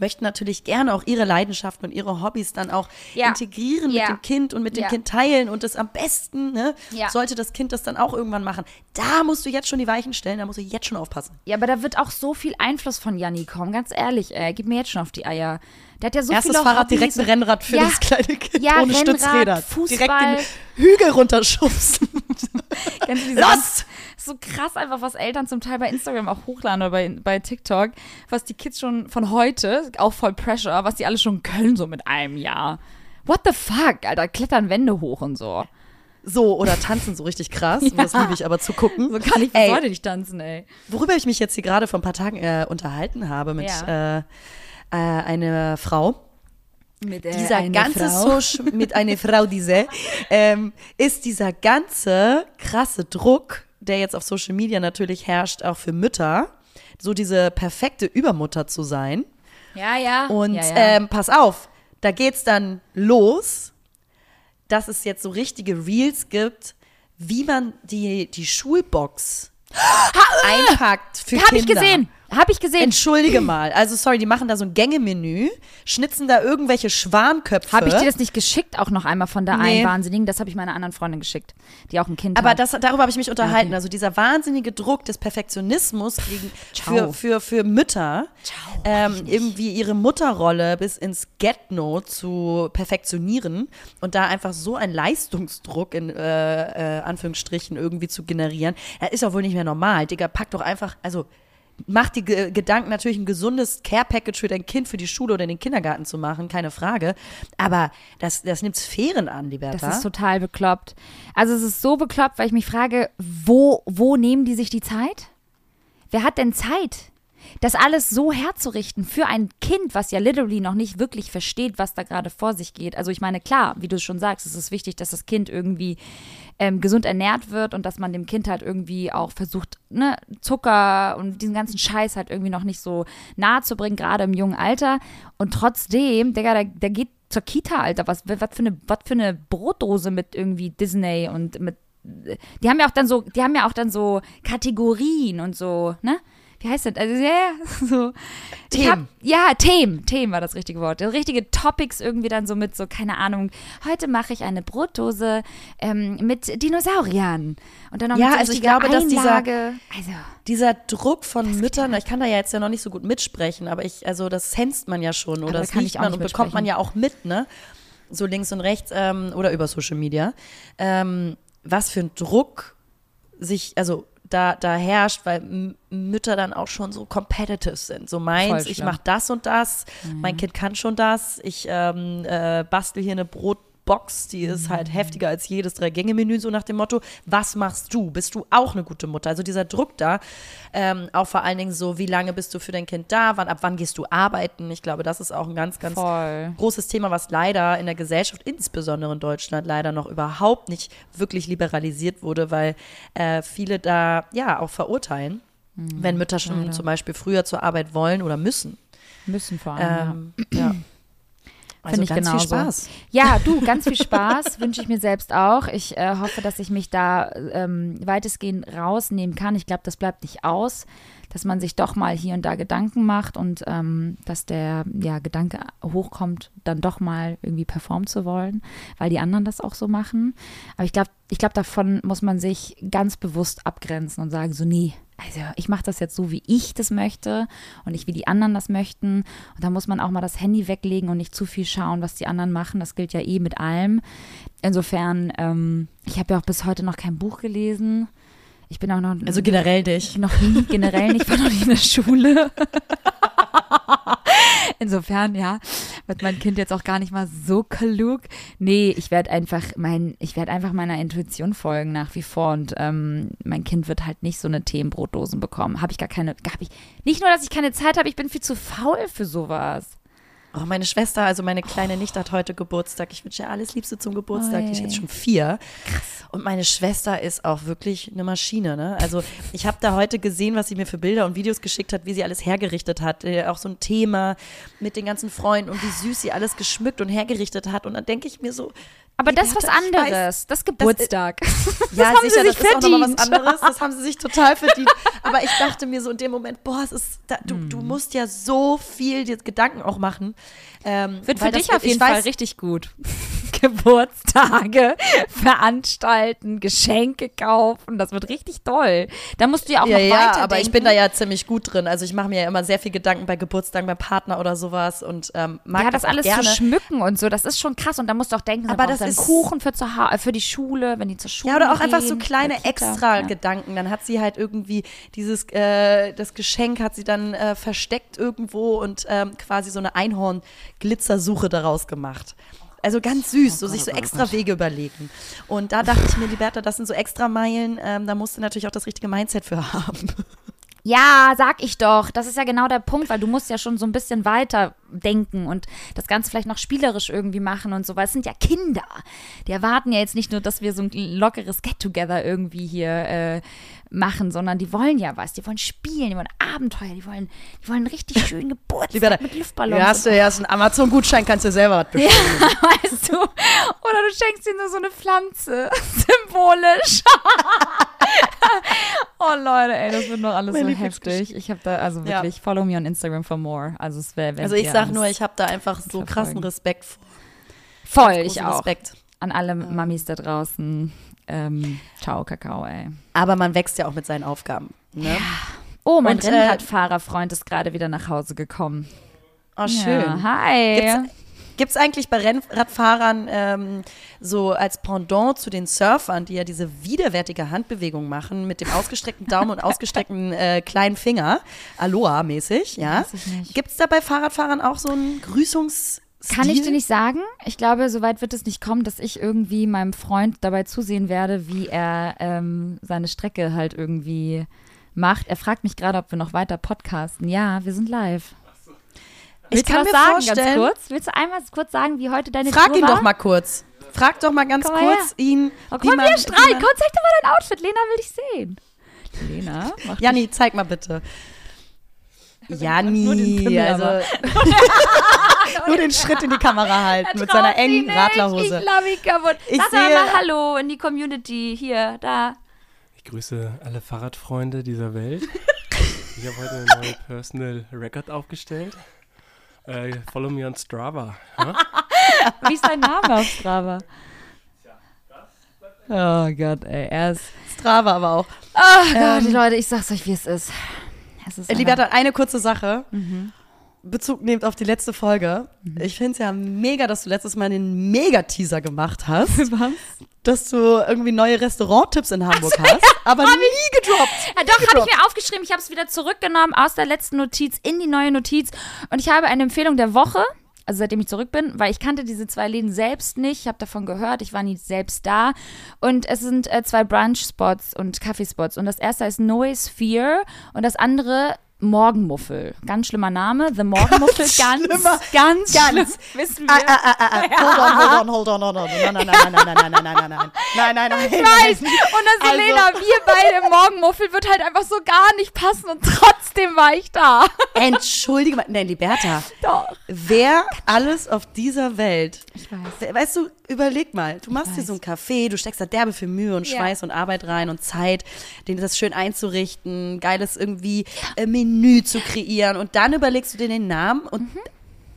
möchten natürlich gerne auch ihre Leidenschaften und ihre Hobbys dann auch Ja. integrieren Ja. mit dem Kind und mit dem Ja. Kind teilen und das am besten, ne, sollte das Kind das dann auch irgendwann machen. Da musst du jetzt schon die Weichen stellen, da musst du jetzt schon aufpassen. Ja, aber da wird auch so viel Einfluss von Janni kommen, ganz ehrlich, ey, gib mir jetzt schon auf die Eier. Der hat ja so Erstes Fahrrad, Hobbys direkt ein Rennrad für das kleine Kind Ja, ohne Rennrad, Stützräder. Fußball. Direkt den Hügel runterschubsen. Los! So krass einfach, was Eltern zum Teil bei Instagram auch hochladen oder bei, bei TikTok, was die Kids schon von heute, auch voll Pressure, was die alle schon können, so mit einem Jahr. What the fuck, Alter, klettern Wände hoch und so. So, oder tanzen so richtig krass. Ja. Das liebe ich aber zu gucken. So kann ich bis heute nicht tanzen, ey. Worüber ich mich jetzt hier gerade vor ein paar Tagen äh, unterhalten habe mit äh, äh, einer Frau, Mit äh, dieser eine ganze Frau. Social, mit einer Frau, diese, ähm, ist dieser ganze krasse Druck, der jetzt auf Social Media natürlich herrscht, auch für Mütter, so diese perfekte Übermutter zu sein. Ja, ja. Und ja, ja. Ähm, pass auf, da geht's dann los, dass es jetzt so richtige Reels gibt, wie man die, die Schulbox einpackt für Hab Kinder. ich gesehen. Hab ich gesehen. Entschuldige mal. Also, sorry, die machen da so ein Gängemenü, schnitzen da irgendwelche Schwanköpfe. Habe ich dir das nicht geschickt, auch noch einmal von der Nee. einen Wahnsinnigen? Das habe ich meiner anderen Freundin geschickt, die auch ein Kind Aber hat. das, darüber habe ich mich unterhalten. Okay. Also dieser wahnsinnige Druck des Perfektionismus gegen, Ciao. für, für, für Mütter, ähm, irgendwie ihre Mutterrolle bis ins Get-No zu perfektionieren und da einfach so einen Leistungsdruck in äh, äh, Anführungsstrichen irgendwie zu generieren, das ist doch wohl nicht mehr normal. Digga, pack doch einfach, also mach die Ge Gedanken natürlich ein gesundes Care-Package für dein Kind für die Schule oder in den Kindergarten zu machen, keine Frage. Aber das, das nimmt Sphären an, Liberta. Das ist total bekloppt. Also es ist so bekloppt, weil ich mich frage, wo, wo nehmen die sich die Zeit? Wer hat denn Zeit? Das alles so herzurichten für ein Kind, was ja literally noch nicht wirklich versteht, was da gerade vor sich geht. Also ich meine, klar, wie du schon sagst, es ist wichtig, dass das Kind irgendwie ähm, gesund ernährt wird und dass man dem Kind halt irgendwie auch versucht, ne, Zucker und diesen ganzen Scheiß halt irgendwie noch nicht so nahe zu bringen, gerade im jungen Alter. Und trotzdem, Digga, der, der geht zur Kita, Alter. Was, was, für eine, was für eine Brotdose mit irgendwie Disney und mit. Die haben ja auch dann so, die haben ja auch dann so Kategorien und so, ne? Wie heißt das? Also, ja, ja, so. Themen. Hab, ja, Themen. Themen war das richtige Wort. Richtige Topics irgendwie dann so mit so, keine Ahnung, heute mache ich eine Brotdose ähm, mit Dinosauriern. Und dann noch Ja, mit so also ich glaube, dass dieser- Einlage. Also, Dieser Druck von Müttern, ich kann da ja jetzt ja noch nicht so gut mitsprechen, aber ich, also das sensst man ja schon oder da das kann ich auch man und bekommt man ja auch mit, ne? So links und rechts ähm, oder über Social Media. Ähm, was für ein Druck sich, also da, da herrscht, weil Mütter dann auch schon so competitive sind. So meins, ich. Mhm. mache das und das, mein Kind kann schon das, ich ähm, äh, bastel hier eine Brotbox, die ist Mhm. halt heftiger als jedes Drei-Gänge-Menü, so nach dem Motto, was machst du? Bist du auch eine gute Mutter? Also dieser Druck da, ähm, auch vor allen Dingen so, wie lange bist du für dein Kind da, wann, ab wann gehst du arbeiten? Ich glaube, das ist auch ein ganz, ganz voll. großes Thema, was leider in der Gesellschaft, insbesondere in Deutschland, leider noch überhaupt nicht wirklich liberalisiert wurde, weil äh, viele da ja auch verurteilen, wenn Mütter schon leider. zum Beispiel früher zur Arbeit wollen oder müssen. Müssen vor allem. Ähm, ja. Also Finde ich ganz genauso. viel Spaß. Ja, du, ganz viel Spaß wünsche ich mir selbst auch. Ich äh, hoffe, dass ich mich da ähm, weitestgehend rausnehmen kann. Ich glaube, das bleibt nicht aus, dass man sich doch mal hier und da Gedanken macht und ähm, dass der ja, Gedanke hochkommt, dann doch mal irgendwie performen zu wollen, weil die anderen das auch so machen. Aber ich glaube, ich glaube, davon muss man sich ganz bewusst abgrenzen und sagen, so, nee, also ich mache das jetzt so, wie ich das möchte und nicht wie die anderen das möchten. Und da muss man auch mal das Handy weglegen und nicht zu viel schauen, was die anderen machen. Das gilt ja eh mit allem. Insofern, ähm, ich habe ja auch bis heute noch kein Buch gelesen. Ich bin auch noch, Also generell dich. noch nie, generell nicht, war noch nie in der Schule. Insofern, ja, wird mein Kind jetzt auch gar nicht mal so klug. Nee, ich werde einfach mein, ich werde einfach meiner Intuition folgen nach wie vor und ähm, mein Kind wird halt nicht so eine Themenbrotdosen bekommen. Habe ich gar keine, habe ich, nicht nur, dass ich keine Zeit habe, ich bin viel zu faul für sowas. Oh, meine Schwester, also meine kleine Nichte hat heute Geburtstag. Ich wünsche ihr alles Liebste zum Geburtstag. Die ist jetzt schon vier. Und meine Schwester ist auch wirklich eine Maschine. Ne? Also ich habe da heute gesehen, was sie mir für Bilder und Videos geschickt hat, wie sie alles hergerichtet hat. Äh, auch so ein Thema mit den ganzen Freunden und wie süß sie alles geschmückt und hergerichtet hat. Und dann denke ich mir so, Aber das ist was ich weiß- anderes. Das Geburtstag. ja, haben sie sicher, sich das ist auch nochmal was verdient. anderes. Das haben sie sich total verdient. Aber ich dachte mir so in dem Moment, boah, es ist, da, du, Hm. du musst ja so viel dir Gedanken auch machen. Ähm, Wird für das dich auf jeden weiß, Fall richtig gut. Geburtstage veranstalten, Geschenke kaufen, das wird richtig toll. Da musst du ja auch Ja, noch ja, weiterdenken. aber ich bin da ja ziemlich gut drin. Also ich mache mir ja immer sehr viel Gedanken bei Geburtstagen, beim Partner oder sowas und ähm, mag ja, das auch alles gerne. zu schmücken und so, das ist schon krass. Und da musst du auch denken, Aber das das ist Kuchen für, zu ha- äh, für die Schule, wenn die zur Schule Ja, oder auch einfach so gehen, kleine in der Kita. extra Ja. Gedanken. Dann hat sie halt irgendwie dieses, äh, das Geschenk hat sie dann äh, versteckt irgendwo und ähm, quasi so eine Einhorn-Glitzersuche daraus gemacht. Also ganz süß, so sich so extra Wege überlegen. Und da dachte ich mir, Liberta, das sind so extra Meilen, ähm, da musst du natürlich auch das richtige Mindset für haben. Ja, sag ich doch. Das ist ja genau der Punkt, weil du musst ja schon so ein bisschen weiter denken und das Ganze vielleicht noch spielerisch irgendwie machen und so, weil es sind ja Kinder. Die erwarten ja jetzt nicht nur, dass wir so ein lockeres Get-Together irgendwie hier äh, machen, sondern die wollen ja was. Die wollen spielen, die wollen Abenteuer, die wollen, die wollen richtig schönen Geburtstag mit Luftballons. Ja, hast du ja hast einen Amazon-Gutschein, kannst du selber was bestellen. weißt du? Oder du schenkst ihm nur so eine Pflanze. Symbolisch. oh Leute, ey, das wird noch alles Meine so heftig. Ich habe da, also Ja. wirklich, follow me on Instagram for more. Also es wäre Also ich sag nur, ich habe da einfach so krassen. Respekt vor. Voll, ich auch. Respekt. An alle Mamis da draußen. Ähm, ciao, Kakao, ey. Aber man wächst ja auch mit seinen Aufgaben. Ne? Oh, mein Und, Rennradfahrerfreund ist gerade wieder nach Hause gekommen. Oh, schön. Ja, hi. Gibt's- Gibt es eigentlich bei Rennradfahrern ähm, so als Pendant zu den Surfern, die ja diese widerwärtige Handbewegung machen mit dem ausgestreckten Daumen und ausgestreckten äh, kleinen Finger, Aloha-mäßig, ja? Gibt es da bei Fahrradfahrern auch so einen Grüßungs Kann ich dir nicht sagen. Ich glaube, soweit wird es nicht kommen, dass ich irgendwie meinem Freund dabei zusehen werde, wie er ähm, seine Strecke halt irgendwie macht. Er fragt mich gerade, ob wir noch weiter podcasten. Ja, wir sind live. Ich Willst du kann was mir sagen, vorstellen, ganz kurz? Willst du einmal kurz sagen, wie heute deine frag Tour ihn war? doch mal kurz. Frag doch mal ganz Komm mal kurz ihn, Oh, man, wie strahlt. man Komm, zeig doch mal dein Outfit. Lena will dich sehen. Lena, mach Janni, zeig mal bitte. Janni, also. nur den Schritt in die Kamera halten mit seiner engen nicht. Radlerhose. Ich lache mich kaputt. Ich Sag sehe- mal Hallo in die Community. Hier, da. Ich grüße alle Fahrradfreunde dieser Welt. Ich habe heute eine neue Personal Record aufgestellt. Äh, follow me on Strava. Ja? Wie ist dein Name auf Strava? Oh Gott, ey, er ist. Strava aber auch. Ach Gott, Leute, ich sag's euch, wie es ist. Es ist einfach- Liberta, eine kurze Sache. Mhm. Bezug nehmt auf die letzte Folge. Ich finde es ja mega, dass du letztes Mal den Mega-Teaser gemacht hast. Was? dass du irgendwie neue Restauranttipps in Hamburg hast, aber nie gedroppt. Ja, doch, habe ich mir aufgeschrieben. Ich habe es wieder zurückgenommen aus der letzten Notiz in die neue Notiz. Und ich habe eine Empfehlung der Woche, also seitdem ich zurück bin, weil ich kannte diese zwei Läden selbst nicht. Ich habe davon gehört, ich war nie selbst da. Und es sind äh, zwei Brunch-Spots und Kaffeespots. Und das erste heißt Noise Fear und das andere Morgenmuffel. Ganz schlimmer Name. The Morgenmuffel. Ganz, ganz, schlimmer. ganz, Ganz. schlimm. Wissen wir. Ah, ah, ah, ah, ah. Hold on, hold on, hold on, hold on. Nein, nein, nein, nein, nein, nein, nein, nein, nein, nein, nein, nein, nein, Ich weiß. Und dann Also- Selena, wir beide im Morgenmuffel wird halt einfach so gar nicht passen und trotzdem war ich da. Entschuldige mal, nein, Liberta. Doch. Wer alles auf dieser Welt, Ich weiß. we- weißt du, überleg mal, du machst dir so einen Café, du steckst da derbe viel Mühe und Ja. Schweiß und Arbeit rein und Zeit, den das schön einzurichten, geiles irgendwie äh, Menü zu kreieren und dann überlegst du dir den Namen und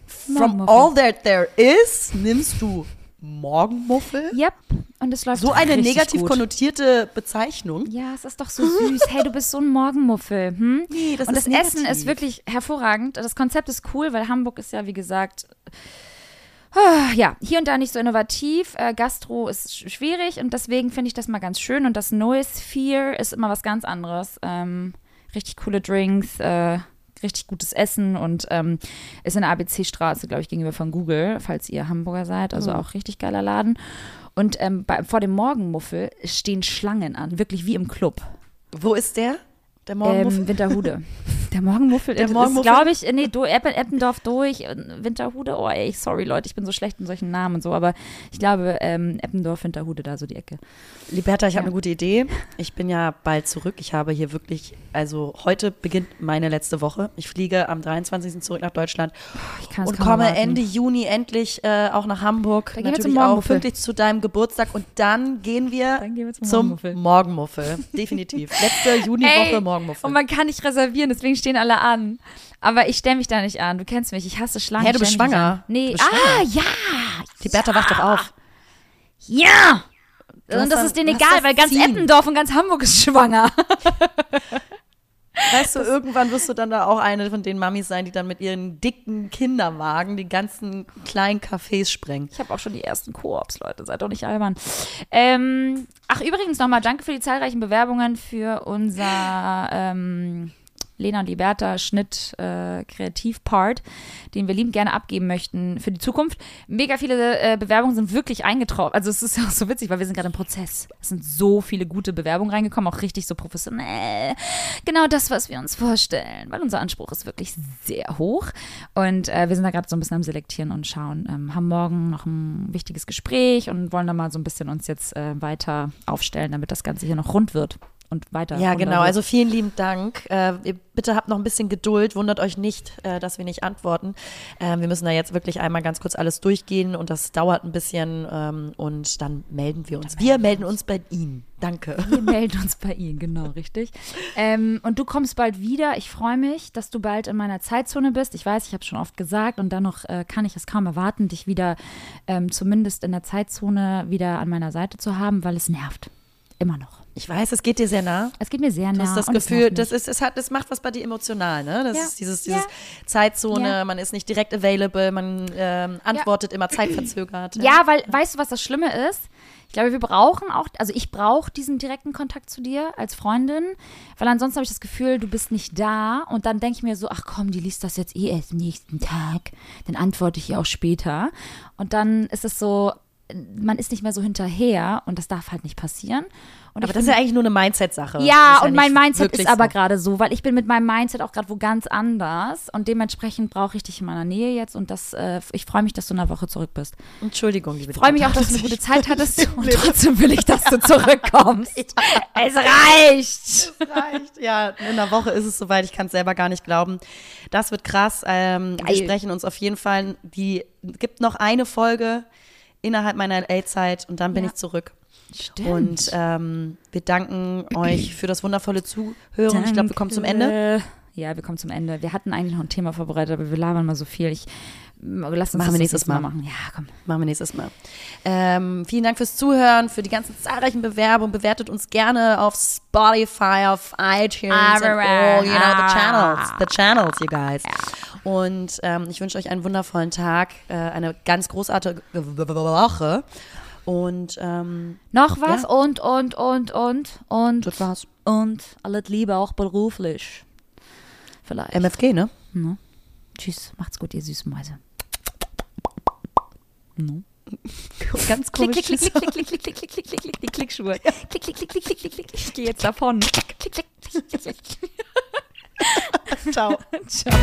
from Morgenmuffel. all that there is nimmst du Morgenmuffel? Yep. Und es läuft So eine negativ gut. konnotierte Bezeichnung. Ja, es ist doch so süß. Hey, du bist so ein Morgenmuffel. Hm? Nee, das und das Essen negativ. ist wirklich hervorragend. Das Konzept ist cool, weil Hamburg ist ja, wie gesagt, ja, hier und da nicht so innovativ. Äh, Gastro ist sch- schwierig und deswegen finde ich das mal ganz schön. Und das Noise Sphere ist immer was ganz anderes. Ähm, richtig coole Drinks, äh, richtig gutes Essen und ähm, ist in der ABC-Straße, glaube ich, gegenüber von Google, falls ihr Hamburger seid. Also auch richtig geiler Laden. Und ähm, bei, vor dem Morgenmuffel stehen Schlangen an, wirklich wie im Club. Wo ist der? Der Morgenmuffel? Ähm, Winterhude. Der Morgenmuffel, Der ist, Morgenmuffel? glaube ich, nee, do, Eppen, Eppendorf durch, äh, Winterhude, oh ey, sorry Leute, ich bin so schlecht in solchen Namen und so, aber ich glaube, ähm, Eppendorf, Winterhude, da so die Ecke. Liberta, ich habe Ja. eine gute Idee. Ich bin ja bald zurück. Ich habe hier wirklich, also heute beginnt meine letzte Woche. Ich fliege am 23. zurück nach Deutschland Ich kann es und komme erwarten. Ende Juni endlich äh, auch nach Hamburg. Dann gehen wir Natürlich zum auch Morgenmuffel. pünktlich zu deinem Geburtstag und dann gehen wir, Dann gehen wir zum zum Morgenmuffel. Morgenmuffel. Definitiv. Letzte Juniwoche Ey, Morgenmuffel. Und man kann nicht reservieren, deswegen stehen alle an. Aber ich stelle mich da nicht an. Du kennst mich, ich hasse Schlangen. Hä, du bist schwanger. an. Nee, bist ah, ja. Liberta, wach doch auf. Ja. Und das dann- ist denen egal, weil ganz Ziehen. Eppendorf und ganz Hamburg ist schwanger. Weißt du, irgendwann wirst du dann da auch eine von den Mamis sein, die dann mit ihren dicken Kinderwagen die ganzen kleinen Cafés sprengen. Ich habe auch schon die ersten Koops, Leute, seid doch nicht albern. Ähm, ach, übrigens nochmal, danke für die zahlreichen Bewerbungen für unser ähm, Lena und Liberta Schnitt äh, Kreativ-Part, den wir liebend gerne abgeben möchten für die Zukunft. Mega viele äh, Bewerbungen sind wirklich eingetroffen. Also es ist auch so witzig, weil wir sind gerade im Prozess. Es sind so viele gute Bewerbungen reingekommen, auch richtig so professionell. Genau das, was wir uns vorstellen, weil unser Anspruch ist wirklich sehr hoch. Und äh, wir sind da gerade so ein bisschen am Selektieren und schauen. Ähm, haben morgen noch ein wichtiges Gespräch und wollen da mal so ein bisschen uns jetzt äh, weiter aufstellen, damit das Ganze hier noch rund wird und weiter. Ja, genau. Also vielen lieben Dank. Äh, bitte habt noch ein bisschen Geduld. Wundert euch nicht, äh, dass wir nicht antworten. Ähm, wir müssen da jetzt wirklich einmal ganz kurz alles durchgehen und das dauert ein bisschen ähm, und dann melden wir uns. Wir melden uns bei Ihnen. Danke. Wir melden uns bei Ihnen, genau, richtig. Ähm, und du kommst bald wieder. Ich freue mich, dass du bald in meiner Zeitzone bist. Ich weiß, ich habe es schon oft gesagt und dennoch äh, kann ich es kaum erwarten, dich wieder ähm, zumindest in der Zeitzone wieder an meiner Seite zu haben, weil es nervt. Immer noch. Ich weiß, es geht dir sehr nah. Es geht mir sehr Du nah. hast das und Gefühl, das ist, es hat, das macht was bei dir emotional, ne? Das Ja. ist dieses, Ja. dieses Zeitzone, Ja. man ist nicht direkt available, man ähm, antwortet immer zeitverzögert. Ja, weil, weißt du, was das Schlimme ist? Ich glaube, wir brauchen auch, also ich brauche diesen direkten Kontakt zu dir als Freundin, weil ansonsten habe ich das Gefühl, du bist nicht da und dann denke ich mir so, ach komm, die liest das jetzt eh erst nächsten Tag, dann antworte ich ihr auch später und dann ist es so, man ist nicht mehr so hinterher und das darf halt nicht passieren. Und Aber das ist ja eigentlich nur eine Mindset-Sache. ja, und mein nicht Mindset ist aber so. gerade so, weil ich bin mit meinem Mindset auch gerade wo ganz anders und dementsprechend brauche ich dich in meiner Nähe jetzt und das, äh, ich freue mich, dass du in einer Woche zurück bist. Entschuldigung, liebe Ich freue mich auch, dass du eine gute Zeit hattest und trotzdem will ich, dass du zurückkommst. Es reicht. reicht. Ja, in einer Woche ist es soweit. Ich kann es selber gar nicht glauben. Das wird krass. Ähm, wir sprechen uns auf jeden Fall. Die gibt noch eine Folge innerhalb meiner LA-Zeit und dann bin Ja. ich zurück. Stimmt. Und ähm, wir danken euch für das wundervolle Zuhören. Ich glaube, wir kommen zum Ende. Ja, wir kommen zum Ende. Wir hatten eigentlich noch ein Thema vorbereitet, aber wir labern mal so viel. Ich lass uns Machen das wir nächstes Mal. machen. Ja, komm. Machen wir nächstes Mal. Ähm, vielen Dank fürs Zuhören, für die ganzen zahlreichen Bewerbungen. Bewertet uns gerne auf Spotify, auf iTunes, and all, you know, the channels, the channels, you guys. Und ähm, ich wünsche euch einen wundervollen Tag, äh, eine ganz großartige Woche. Und ähm, Noch was Ja. und, und, und, und, und. das war's. Und alles Liebe auch beruflich. Vielleicht. MFG, ne? Tschüss. Macht's gut, ihr süßen Mäuse. Ganz Klick, komisch. klick, klick, klick, klick, klick, klick, klick, klick, klick, klick, die Klickschuhe. Klick, klick, klick, klick, klick, klick, klick. Ich gehe jetzt davon. Klick, klick, klick, klick, klick. Ciao. Ciao.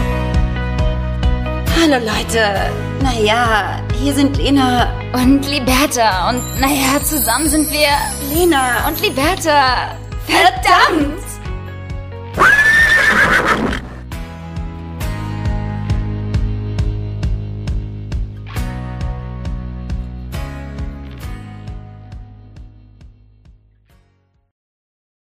Hallo Leute. Naja, hier sind Lena. Und Liberta. Und naja, zusammen sind wir Lena. und Liberta. Verdammt!